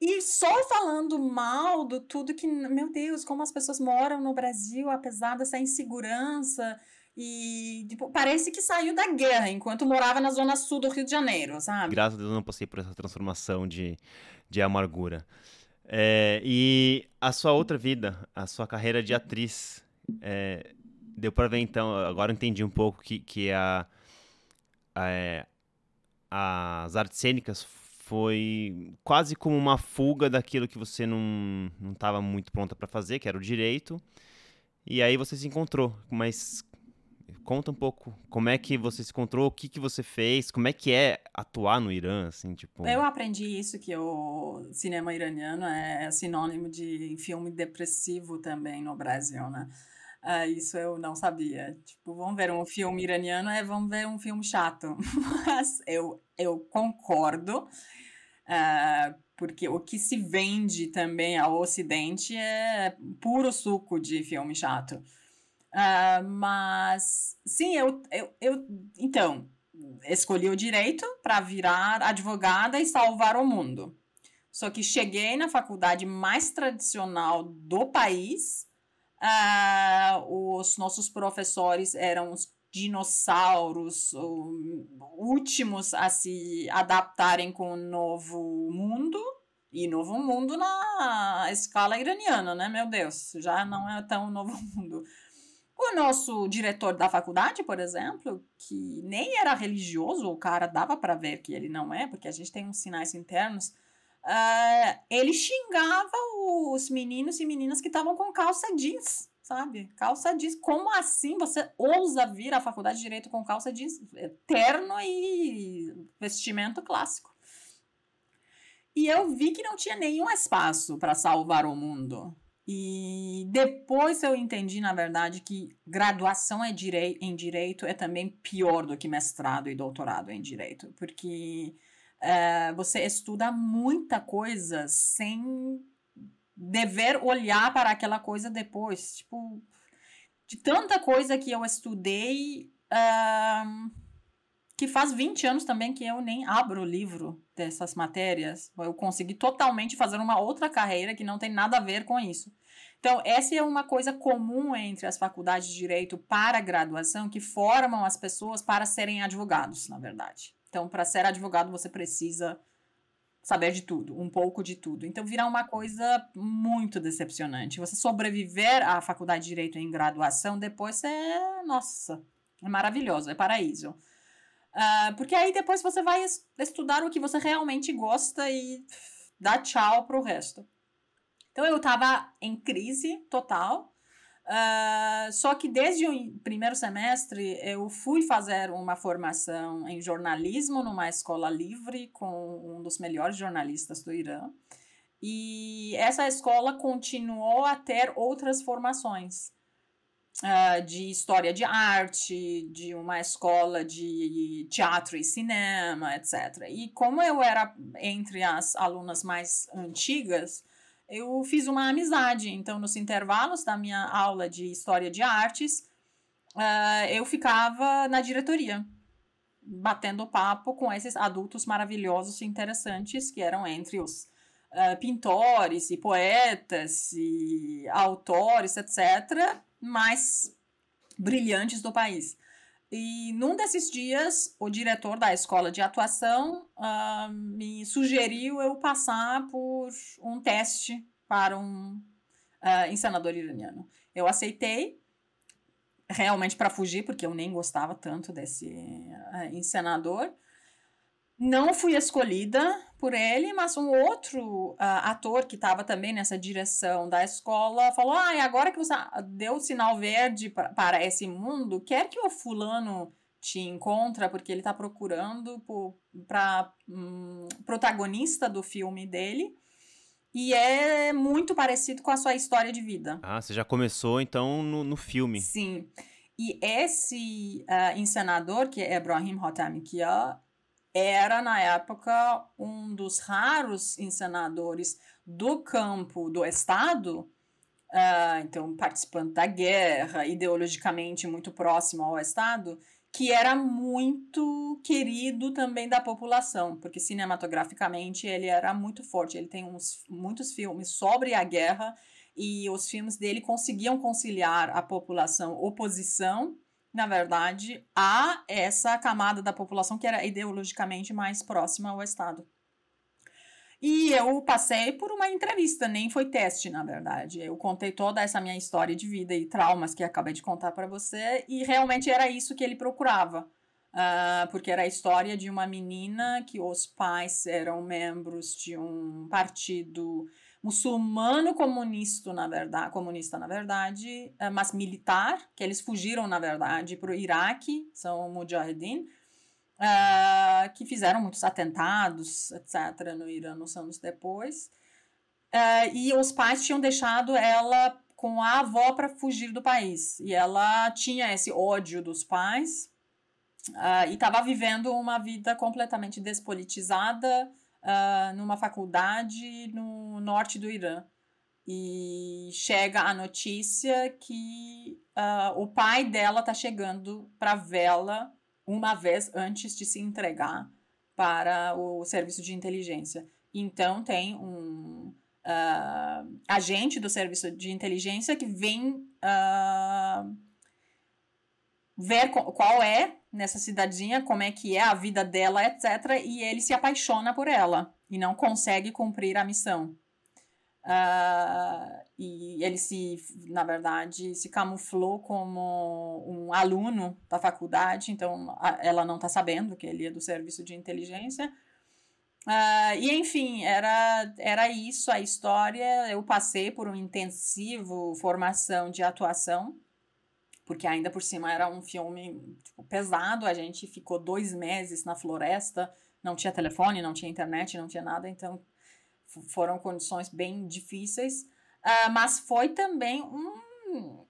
E só falando mal do tudo que, meu Deus, como as pessoas moram no Brasil, apesar dessa insegurança. E tipo, parece que saiu da guerra enquanto morava na zona sul do Rio de Janeiro, sabe? Graças a Deus eu não passei por essa transformação de, de amargura. É, e a sua outra vida, a sua carreira de atriz, é, deu para ver então, agora entendi um pouco que, que a, a, é, as artes cênicas foi quase como uma fuga daquilo que você não estava muito pronta para fazer, que era o direito. E aí você se encontrou, mas Conta um pouco como é que você se encontrou, o que, que você fez, como é que é atuar no Irã, assim, tipo... Eu aprendi isso, que o cinema iraniano é sinônimo de filme depressivo também no Brasil, né? Uh, isso eu não sabia. Tipo, vamos ver um filme iraniano, é vamos ver um filme chato. [LAUGHS] Mas eu, eu concordo, uh, porque o que se vende também ao Ocidente é puro suco de filme chato. Uh, mas, sim, eu, eu, eu. Então, escolhi o direito para virar advogada e salvar o mundo. Só que cheguei na faculdade mais tradicional do país. Uh, os nossos professores eram dinossauros últimos a se adaptarem com o novo mundo e novo mundo na escala iraniana, né? Meu Deus, já não é tão novo [LAUGHS] mundo. O nosso diretor da faculdade, por exemplo, que nem era religioso, o cara dava para ver que ele não é, porque a gente tem uns sinais internos, uh, ele xingava os meninos e meninas que estavam com calça jeans, sabe? Calça jeans. Como assim você ousa vir à faculdade de Direito com calça jeans, terno e vestimento clássico? E eu vi que não tinha nenhum espaço para salvar o mundo. E depois eu entendi, na verdade, que graduação em direito é também pior do que mestrado e doutorado em direito, porque uh, você estuda muita coisa sem dever olhar para aquela coisa depois. Tipo, de tanta coisa que eu estudei. Que faz 20 anos também que eu nem abro o livro dessas matérias. Eu consegui totalmente fazer uma outra carreira que não tem nada a ver com isso. Então, essa é uma coisa comum entre as faculdades de direito para graduação que formam as pessoas para serem advogados, na verdade. Então, para ser advogado, você precisa saber de tudo, um pouco de tudo. Então, virar uma coisa muito decepcionante. Você sobreviver à faculdade de direito em graduação depois é, nossa, é maravilhoso, é paraíso. Uh, porque aí depois você vai estudar o que você realmente gosta e dá tchau pro resto. Então eu tava em crise total. Uh, só que desde o primeiro semestre eu fui fazer uma formação em jornalismo numa escola livre com um dos melhores jornalistas do Irã. E essa escola continuou a ter outras formações uh, de história de arte, de uma escola de teatro e cinema, etc. E como eu era entre as alunas mais antigas, eu fiz uma amizade. Então, nos intervalos da minha aula de história de artes, uh, eu ficava na diretoria, batendo papo com esses adultos maravilhosos e interessantes que eram entre os uh, pintores e poetas e autores, etc mais brilhantes do país. E num desses dias, o diretor da escola de atuação uh, me sugeriu eu passar por um teste para um uh, encenador iraniano. Eu aceitei, realmente para fugir, porque eu nem gostava tanto desse uh, encenador. Não fui escolhida por ele, mas um outro uh, ator que estava também nessa direção da escola falou: Ah, agora que você deu o sinal verde pra, para esse mundo, quer que o fulano te encontra, porque ele está procurando para um, protagonista do filme dele. E é muito parecido com a sua história de vida. Ah, você já começou então no, no filme. Sim. E esse uh, encenador, que é Ibrahim Hotamikia, era, na época, um dos raros encenadores do campo do Estado, uh, então participante da guerra, ideologicamente muito próximo ao Estado, que era muito querido também da população, porque cinematograficamente ele era muito forte. Ele tem uns, muitos filmes sobre a guerra e os filmes dele conseguiam conciliar a população oposição na verdade, a essa camada da população que era ideologicamente mais próxima ao Estado. E eu passei por uma entrevista, nem foi teste, na verdade. Eu contei toda essa minha história de vida e traumas que acabei de contar para você, e realmente era isso que ele procurava. Uh, porque era a história de uma menina que os pais eram membros de um partido muçulmano comunista, na verdade, comunista, na verdade, é, mas militar, que eles fugiram, na verdade, para o Iraque, são mujahideen, uh, que fizeram muitos atentados, etc., no Irã nos anos depois. Uh, e os pais tinham deixado ela com a avó para fugir do país. E ela tinha esse ódio dos pais uh, e estava vivendo uma vida completamente despolitizada, uh, numa faculdade no norte do Irã. E chega a notícia que uh, o pai dela está chegando para vê-la uma vez antes de se entregar para o serviço de inteligência. Então, tem um uh, agente do serviço de inteligência que vem uh, ver qual é nessa cidadezinha, como é que é a vida dela, etc. E ele se apaixona por ela e não consegue cumprir a missão. Uh, e ele se, na verdade, se camuflou como um aluno da faculdade, então a, ela não está sabendo que ele é do serviço de inteligência. Uh, e enfim, era, era isso a história. Eu passei por um intensivo formação de atuação porque ainda por cima era um filme tipo, pesado. A gente ficou dois meses na floresta, não tinha telefone, não tinha internet, não tinha nada, então foram condições bem difíceis. Uh, mas foi também um,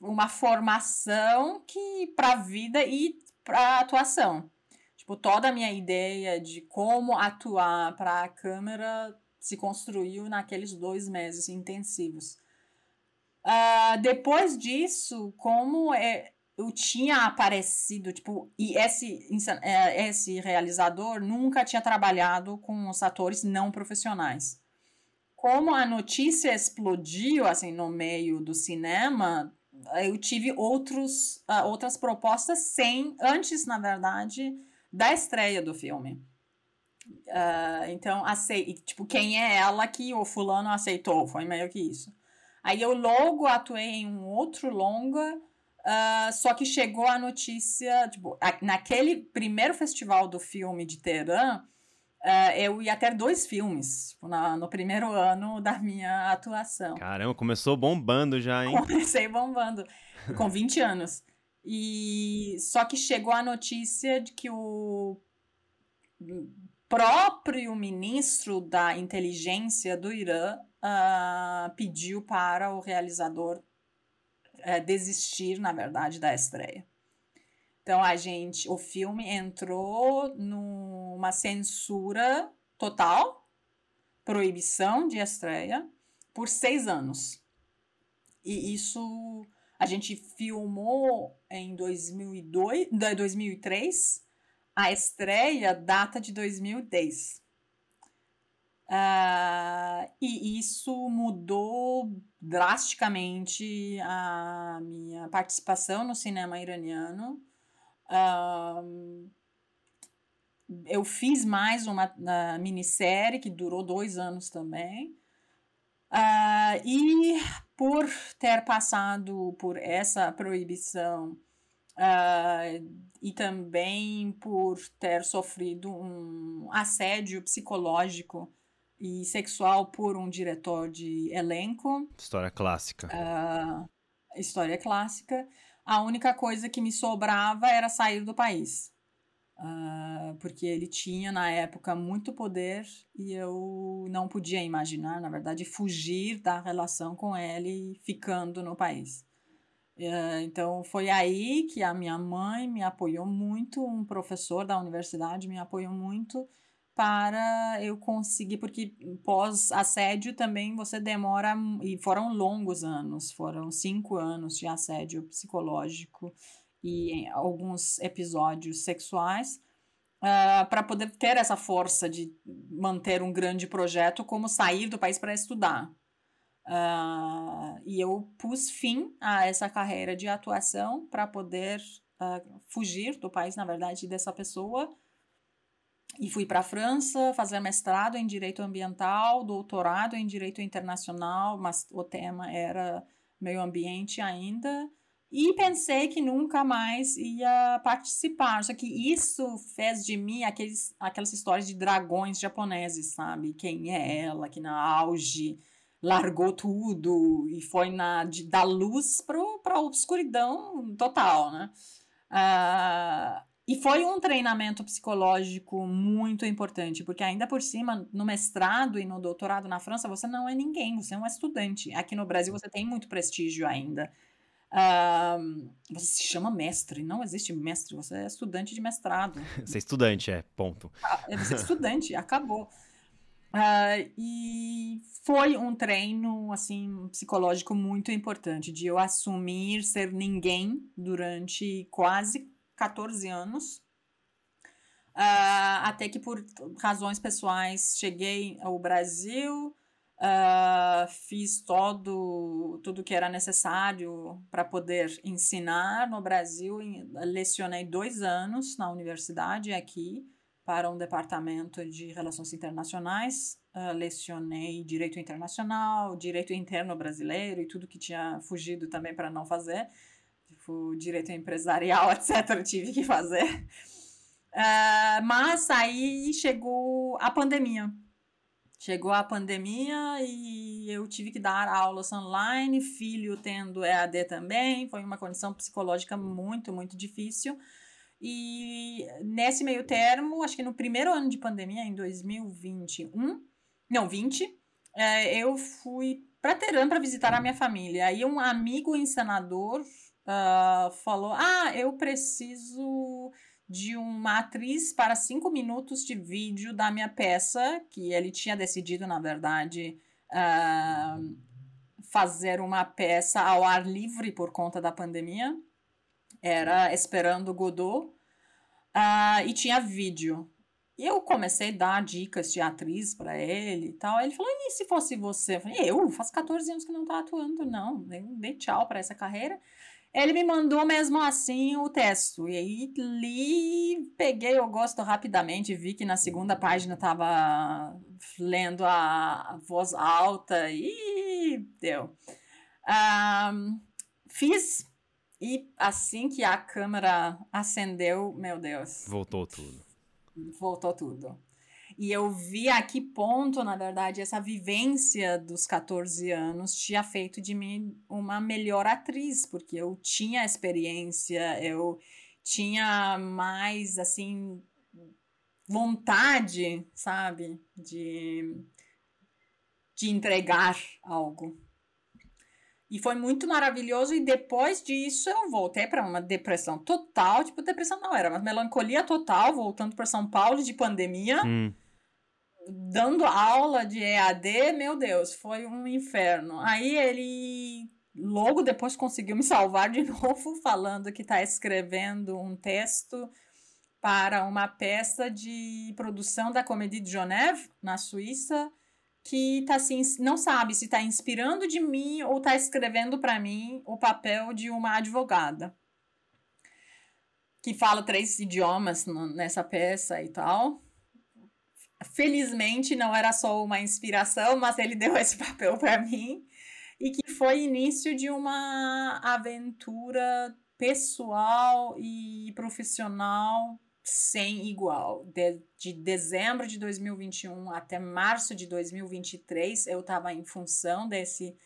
uma formação que para a vida e para atuação. Tipo, toda a minha ideia de como atuar para a câmera se construiu naqueles dois meses intensivos. Uh, depois disso, como é, eu tinha aparecido, tipo, e esse, é, esse realizador nunca tinha trabalhado com os atores não profissionais. Como a notícia explodiu, assim, no meio do cinema, eu tive outros, uh, outras propostas sem, antes, na verdade, da estreia do filme. Uh, então, acei, tipo, quem é ela que o fulano aceitou? Foi meio que isso. Aí eu logo atuei em um outro longa, uh, só que chegou a notícia, tipo, naquele primeiro festival do filme de Teherã, uh, eu ia ter dois filmes tipo, na, no primeiro ano da minha atuação. Caramba, começou bombando já, hein? Comecei bombando, com 20 anos. E só que chegou a notícia de que o próprio ministro da inteligência do Irã uh, pediu para o realizador uh, desistir, na verdade, da estreia. Então a gente, o filme entrou numa censura total, proibição de estreia por seis anos. E isso a gente filmou em 2002, 2003, a estreia data de 2010. Uh, e isso mudou drasticamente a minha participação no cinema iraniano. Uh, eu fiz mais uma uh, minissérie que durou dois anos também. Uh, e por ter passado por essa proibição uh, e também por ter sofrido um assédio psicológico e sexual por um diretor de elenco. História clássica. Uh, história clássica. A única coisa que me sobrava era sair do país. Uh, porque ele tinha na época muito poder e eu não podia imaginar, na verdade, fugir da relação com ele ficando no país. Uh, então foi aí que a minha mãe me apoiou muito, um professor da universidade me apoiou muito para eu conseguir, porque pós-assédio também você demora, e foram longos anos, foram cinco anos de assédio psicológico e alguns episódios sexuais, uh, para poder ter essa força de manter um grande projeto como sair do país para estudar. Uh, e eu pus fim a essa carreira de atuação para poder uh, fugir do país, na verdade, dessa pessoa e fui para a França fazer mestrado em direito ambiental, doutorado em direito internacional, mas o tema era meio ambiente ainda. E pensei que nunca mais ia participar. Só que isso fez de mim aqueles, aquelas histórias de dragões japoneses, sabe? Quem é ela que na auge largou tudo e foi na, de, da luz para a obscuridão total, né? Uh, e foi um treinamento psicológico muito importante, porque ainda por cima, no mestrado e no doutorado na França, você não é ninguém, você é um estudante. Aqui no Brasil você tem muito prestígio ainda. Uh, você se chama mestre, não existe mestre, você é estudante de mestrado. [LAUGHS] Você é estudante, é, ponto. Ah, você é estudante, acabou. Uh, e foi um treino, assim, psicológico muito importante, de eu assumir ser ninguém durante quase 14 anos. Uh, até que por razões pessoais cheguei ao Brasil, Uh, fiz todo tudo que era necessário para poder ensinar no Brasil. Lecionei dois anos na universidade aqui para um departamento de relações internacionais. Uh, lecionei direito internacional, direito interno brasileiro e tudo que tinha fugido também para não fazer. Tipo, direito empresarial, [LAUGHS] etc. Tive que fazer. Uh, mas aí chegou a pandemia. Chegou a pandemia e eu tive que dar aulas online, filho tendo EAD também, foi uma condição psicológica muito, muito difícil. E nesse meio termo, acho que no primeiro ano de pandemia, em 2021, não, 20, é, eu fui para Teherã para visitar a minha família. Aí um amigo encenador uh, falou: Ah, eu preciso de uma atriz para cinco minutos de vídeo da minha peça, que ele tinha decidido, na verdade, uh, fazer uma peça ao ar livre por conta da pandemia era Esperando Godot, uh, e tinha vídeo. E eu comecei a dar dicas de atriz para ele e tal. Ele falou: e se fosse você? Eu falei: eu? Faz 14 anos que não tá atuando, não. Dei tchau para essa carreira. Ele me mandou mesmo assim o texto. E aí li, peguei o gosto rapidamente, vi que na segunda página tava lendo a voz alta e deu. Um, fiz e assim que a câmera acendeu, meu Deus. Voltou tudo. Voltou tudo. E eu vi a que ponto, na verdade, essa vivência dos 14 anos tinha feito de mim uma melhor atriz, porque eu tinha experiência, eu tinha mais, assim, vontade, sabe, de, de entregar algo. E foi muito maravilhoso. E depois disso eu voltei para uma depressão total. Tipo, depressão não era, mas melancolia total, voltando para São Paulo de pandemia. Hum. Dando aula de EAD, meu Deus, foi um inferno. Aí ele logo depois conseguiu me salvar de [LAUGHS] novo, falando que está escrevendo um texto para uma peça de produção da Comédie de Genève, na Suíça que tá assim, não sabe se está inspirando de mim ou está escrevendo para mim o papel de uma advogada que fala três idiomas nessa peça e tal. Felizmente não era só uma inspiração, mas ele deu esse papel para mim e que foi início de uma aventura pessoal e profissional sem igual. De, de dezembro de 2021 até março de 2023, eu estava em função desse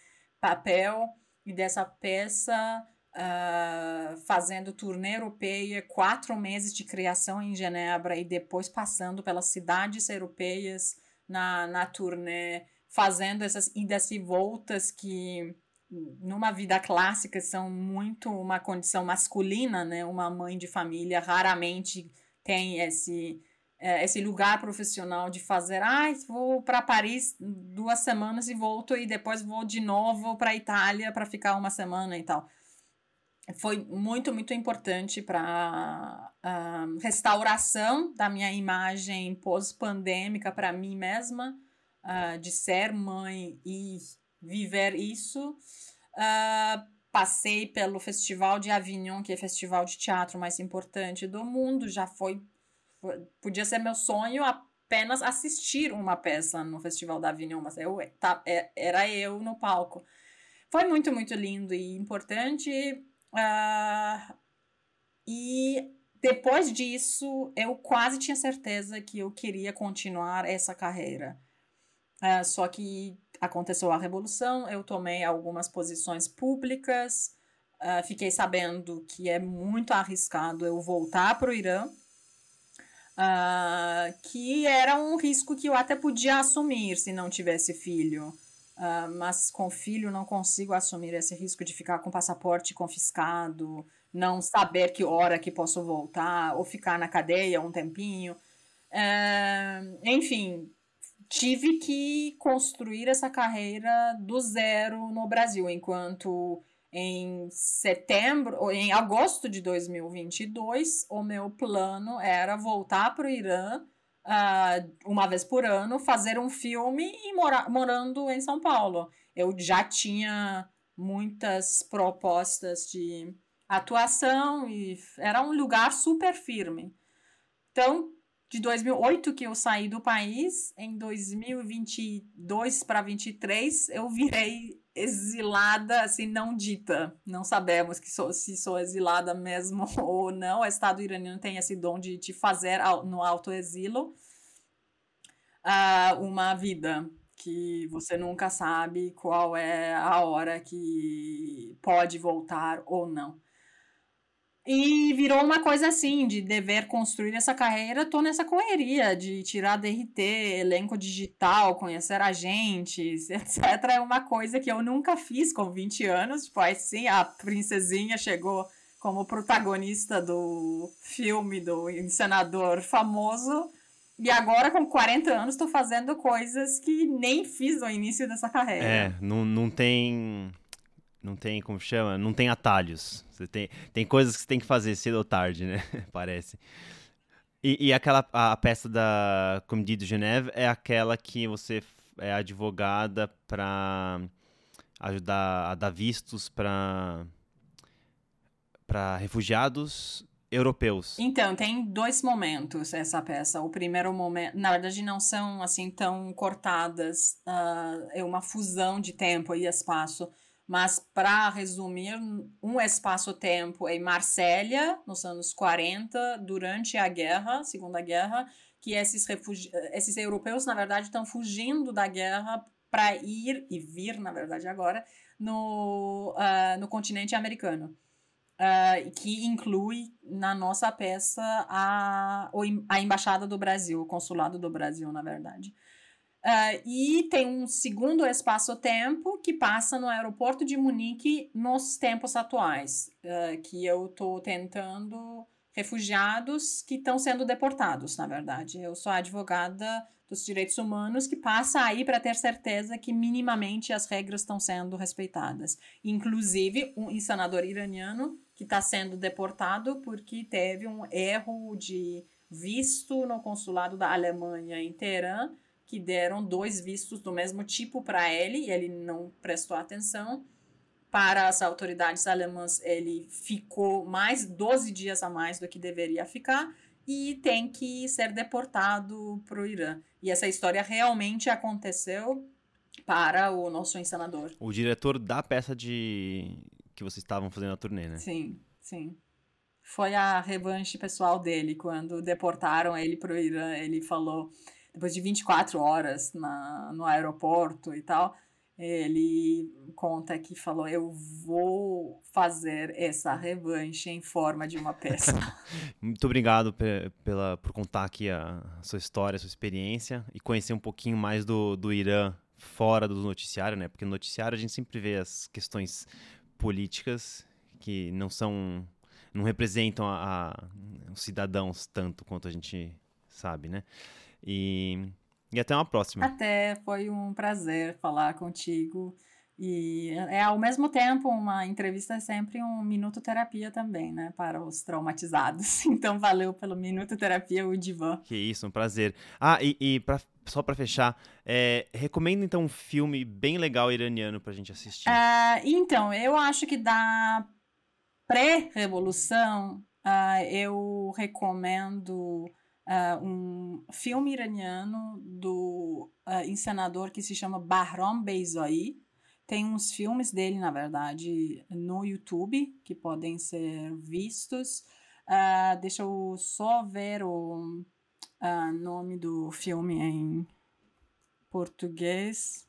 papel e dessa peça, uh, fazendo turnê europeia, quatro meses de criação em Genebra e depois passando pelas cidades europeias na, na turnê, fazendo essas idas e voltas que numa vida clássica são muito uma condição masculina, né? Uma mãe de família raramente tem esse é, esse lugar profissional de fazer, ah, vou para Paris duas semanas e volto e depois vou de novo para Itália para ficar uma semana e tal. Foi muito, muito importante para a restauração da minha imagem pós-pandêmica para mim mesma, uh, de ser mãe e viver isso. Uh, Passei pelo Festival de Avignon, que é o festival de teatro mais importante do mundo. Já foi, foi podia ser meu sonho apenas assistir uma peça no Festival da Avignon, mas eu tá, é, era eu no palco. Foi muito, muito lindo e importante. Uh, e depois disso, eu quase tinha certeza que eu queria continuar essa carreira. Uh, só que aconteceu a revolução, eu tomei algumas posições públicas, uh, fiquei sabendo que é muito arriscado eu voltar para o Irã, uh, que era um risco que eu até podia assumir se não tivesse filho. Uh, mas com filho não consigo assumir esse risco de ficar com passaporte confiscado, não saber que hora que posso voltar, ou ficar na cadeia um tempinho. Uh, enfim, tive que construir essa carreira do zero no Brasil, enquanto em setembro, ou em agosto de 2022, o meu plano era voltar para o Irã, uh, uma vez por ano, fazer um filme e mora morando em São Paulo. Eu já tinha muitas propostas de atuação e era um lugar super firme. Então, de 2008 que eu saí do país, em 2022 para 2023 eu virei exilada, assim, não dita. Não sabemos que sou, se sou exilada mesmo [LAUGHS] ou não. O Estado iraniano tem esse dom de te fazer no autoexilo uh, uma vida que você nunca sabe qual é a hora que pode voltar ou não. E virou uma coisa assim, de dever construir essa carreira, tô nessa correria de tirar DRT, elenco digital, conhecer agentes, [LAUGHS] etc. É uma coisa que eu nunca fiz com 20 anos. Tipo, aí sim, a princesinha chegou como protagonista do filme do encenador famoso. E agora, com 40 anos, estou fazendo coisas que nem fiz no início dessa carreira. É, não, não tem não tem, como chama? Não tem atalhos. Você tem, tem coisas que você tem que fazer cedo ou tarde, né? [LAUGHS] Parece. E, e aquela a peça da Comédie de Genève é aquela que você é advogada para ajudar a dar vistos para para refugiados europeus. Então, tem dois momentos essa peça. O primeiro momento, na verdade, não são assim tão cortadas, uh, é uma fusão de tempo e espaço. Mas, para resumir, um espaço-tempo em Marsella, nos anos 40, durante a guerra, Segunda Guerra, que esses, refugi esses europeus, na verdade, estão fugindo da guerra para ir e vir, na verdade, agora, no, uh, no continente americano. Uh, que inclui na nossa peça a, a Embaixada do Brasil, o Consulado do Brasil, na verdade. Uh, e tem um segundo espaço-tempo que passa no aeroporto de Munique nos tempos atuais, uh, que eu estou tentando refugiados que estão sendo deportados, na verdade. Eu sou advogada dos direitos humanos que passa aí para ter certeza que minimamente as regras estão sendo respeitadas. Inclusive, um encenador iraniano que está sendo deportado porque teve um erro de visto no consulado da Alemanha em Teherã, que deram dois vistos do mesmo tipo para ele e ele não prestou atenção. Para as autoridades alemãs, ele ficou mais 12 dias a mais do que deveria ficar e tem que ser deportado para o Irã. E essa história realmente aconteceu para o nosso encenador. O diretor da peça de que vocês estavam fazendo a turnê, né? Sim, sim. Foi a revanche pessoal dele quando deportaram ele para o Irã. Ele falou: depois de 24 horas na, no aeroporto e tal, ele conta que falou: Eu vou fazer essa revanche em forma de uma peça. [LAUGHS] Muito obrigado pela, por contar aqui a sua história, a sua experiência e conhecer um pouquinho mais do, do Irã fora do noticiário, né? Porque no noticiário a gente sempre vê as questões políticas que não são. não representam a, a os cidadãos tanto quanto a gente sabe, né? E, e até uma próxima. Até, foi um prazer falar contigo. E é ao mesmo tempo uma entrevista é sempre um minuto terapia também, né, para os traumatizados. [LAUGHS] Então valeu pelo minuto terapia o Divan. Que isso, um prazer. Ah, e, e pra, só para fechar, é, recomendo então um filme bem legal iraniano para a gente assistir. Uh, então, eu acho que da pré-revolução uh, eu recomendo uh, um filme iraniano do uh, encenador que se chama Bahram Beizai. Tem uns filmes dele, na verdade, no YouTube que podem ser vistos. Uh, deixa eu só ver o nome do filme em português.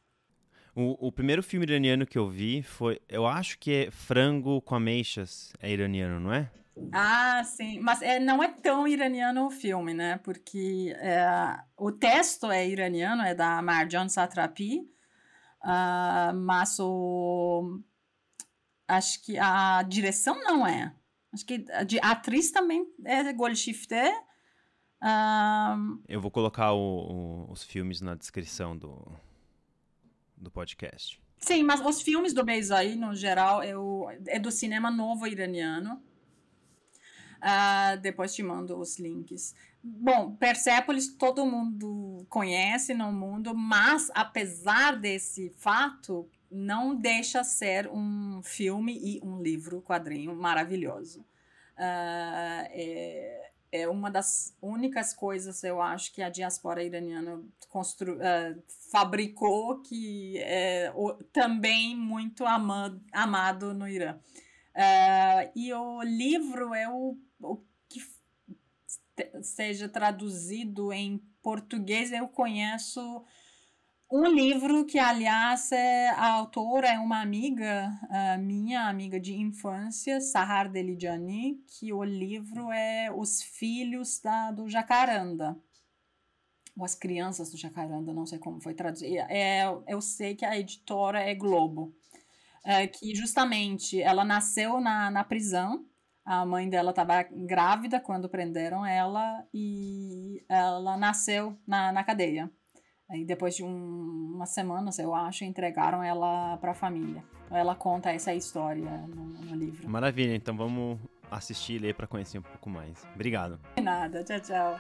O, o, primeiro filme iraniano que eu vi foi, eu acho que é Frango com Ameixas, é iraniano, não é? Ah, sim. Mas é, não é tão iraniano o filme, né? Porque é, o texto é iraniano, é da Marjan Satrapi, uh, mas o... Acho que a direção não é. Acho que a, atriz também é Golshifte. Uh, Eu vou colocar o, o, os filmes na descrição do, do podcast. Sim, mas os filmes do Beizai, no geral, é, o, é do cinema novo iraniano. Uh, depois te mando os links. Bom, Persépolis todo mundo conhece no mundo, mas apesar desse fato, não deixa ser um filme e um livro, quadrinho maravilhoso. Uh, é, é uma das únicas coisas, eu acho, que a diáspora iraniana constru, uh, fabricou que é o, também muito amado, amado no Irã. Uh, e o livro é o, o que seja traduzido em português, eu conheço um livro que, aliás, é, a autora é uma amiga, minha amiga de infância, Sahar Deligiani, que o livro é Os Filhos da, do Jacaranda. Ou As Crianças do Jacaranda, não sei como foi traduzido. É, eu sei que a editora é Globo. É, que justamente ela nasceu na, na prisão, a mãe dela estava grávida quando prenderam ela e ela nasceu na, na cadeia. Aí depois de um, umas semanas, eu acho, entregaram ela para a família. Ela conta essa história no, no, livro. Maravilha, então vamos assistir e ler para conhecer um pouco mais. Obrigado. De nada, tchau, tchau.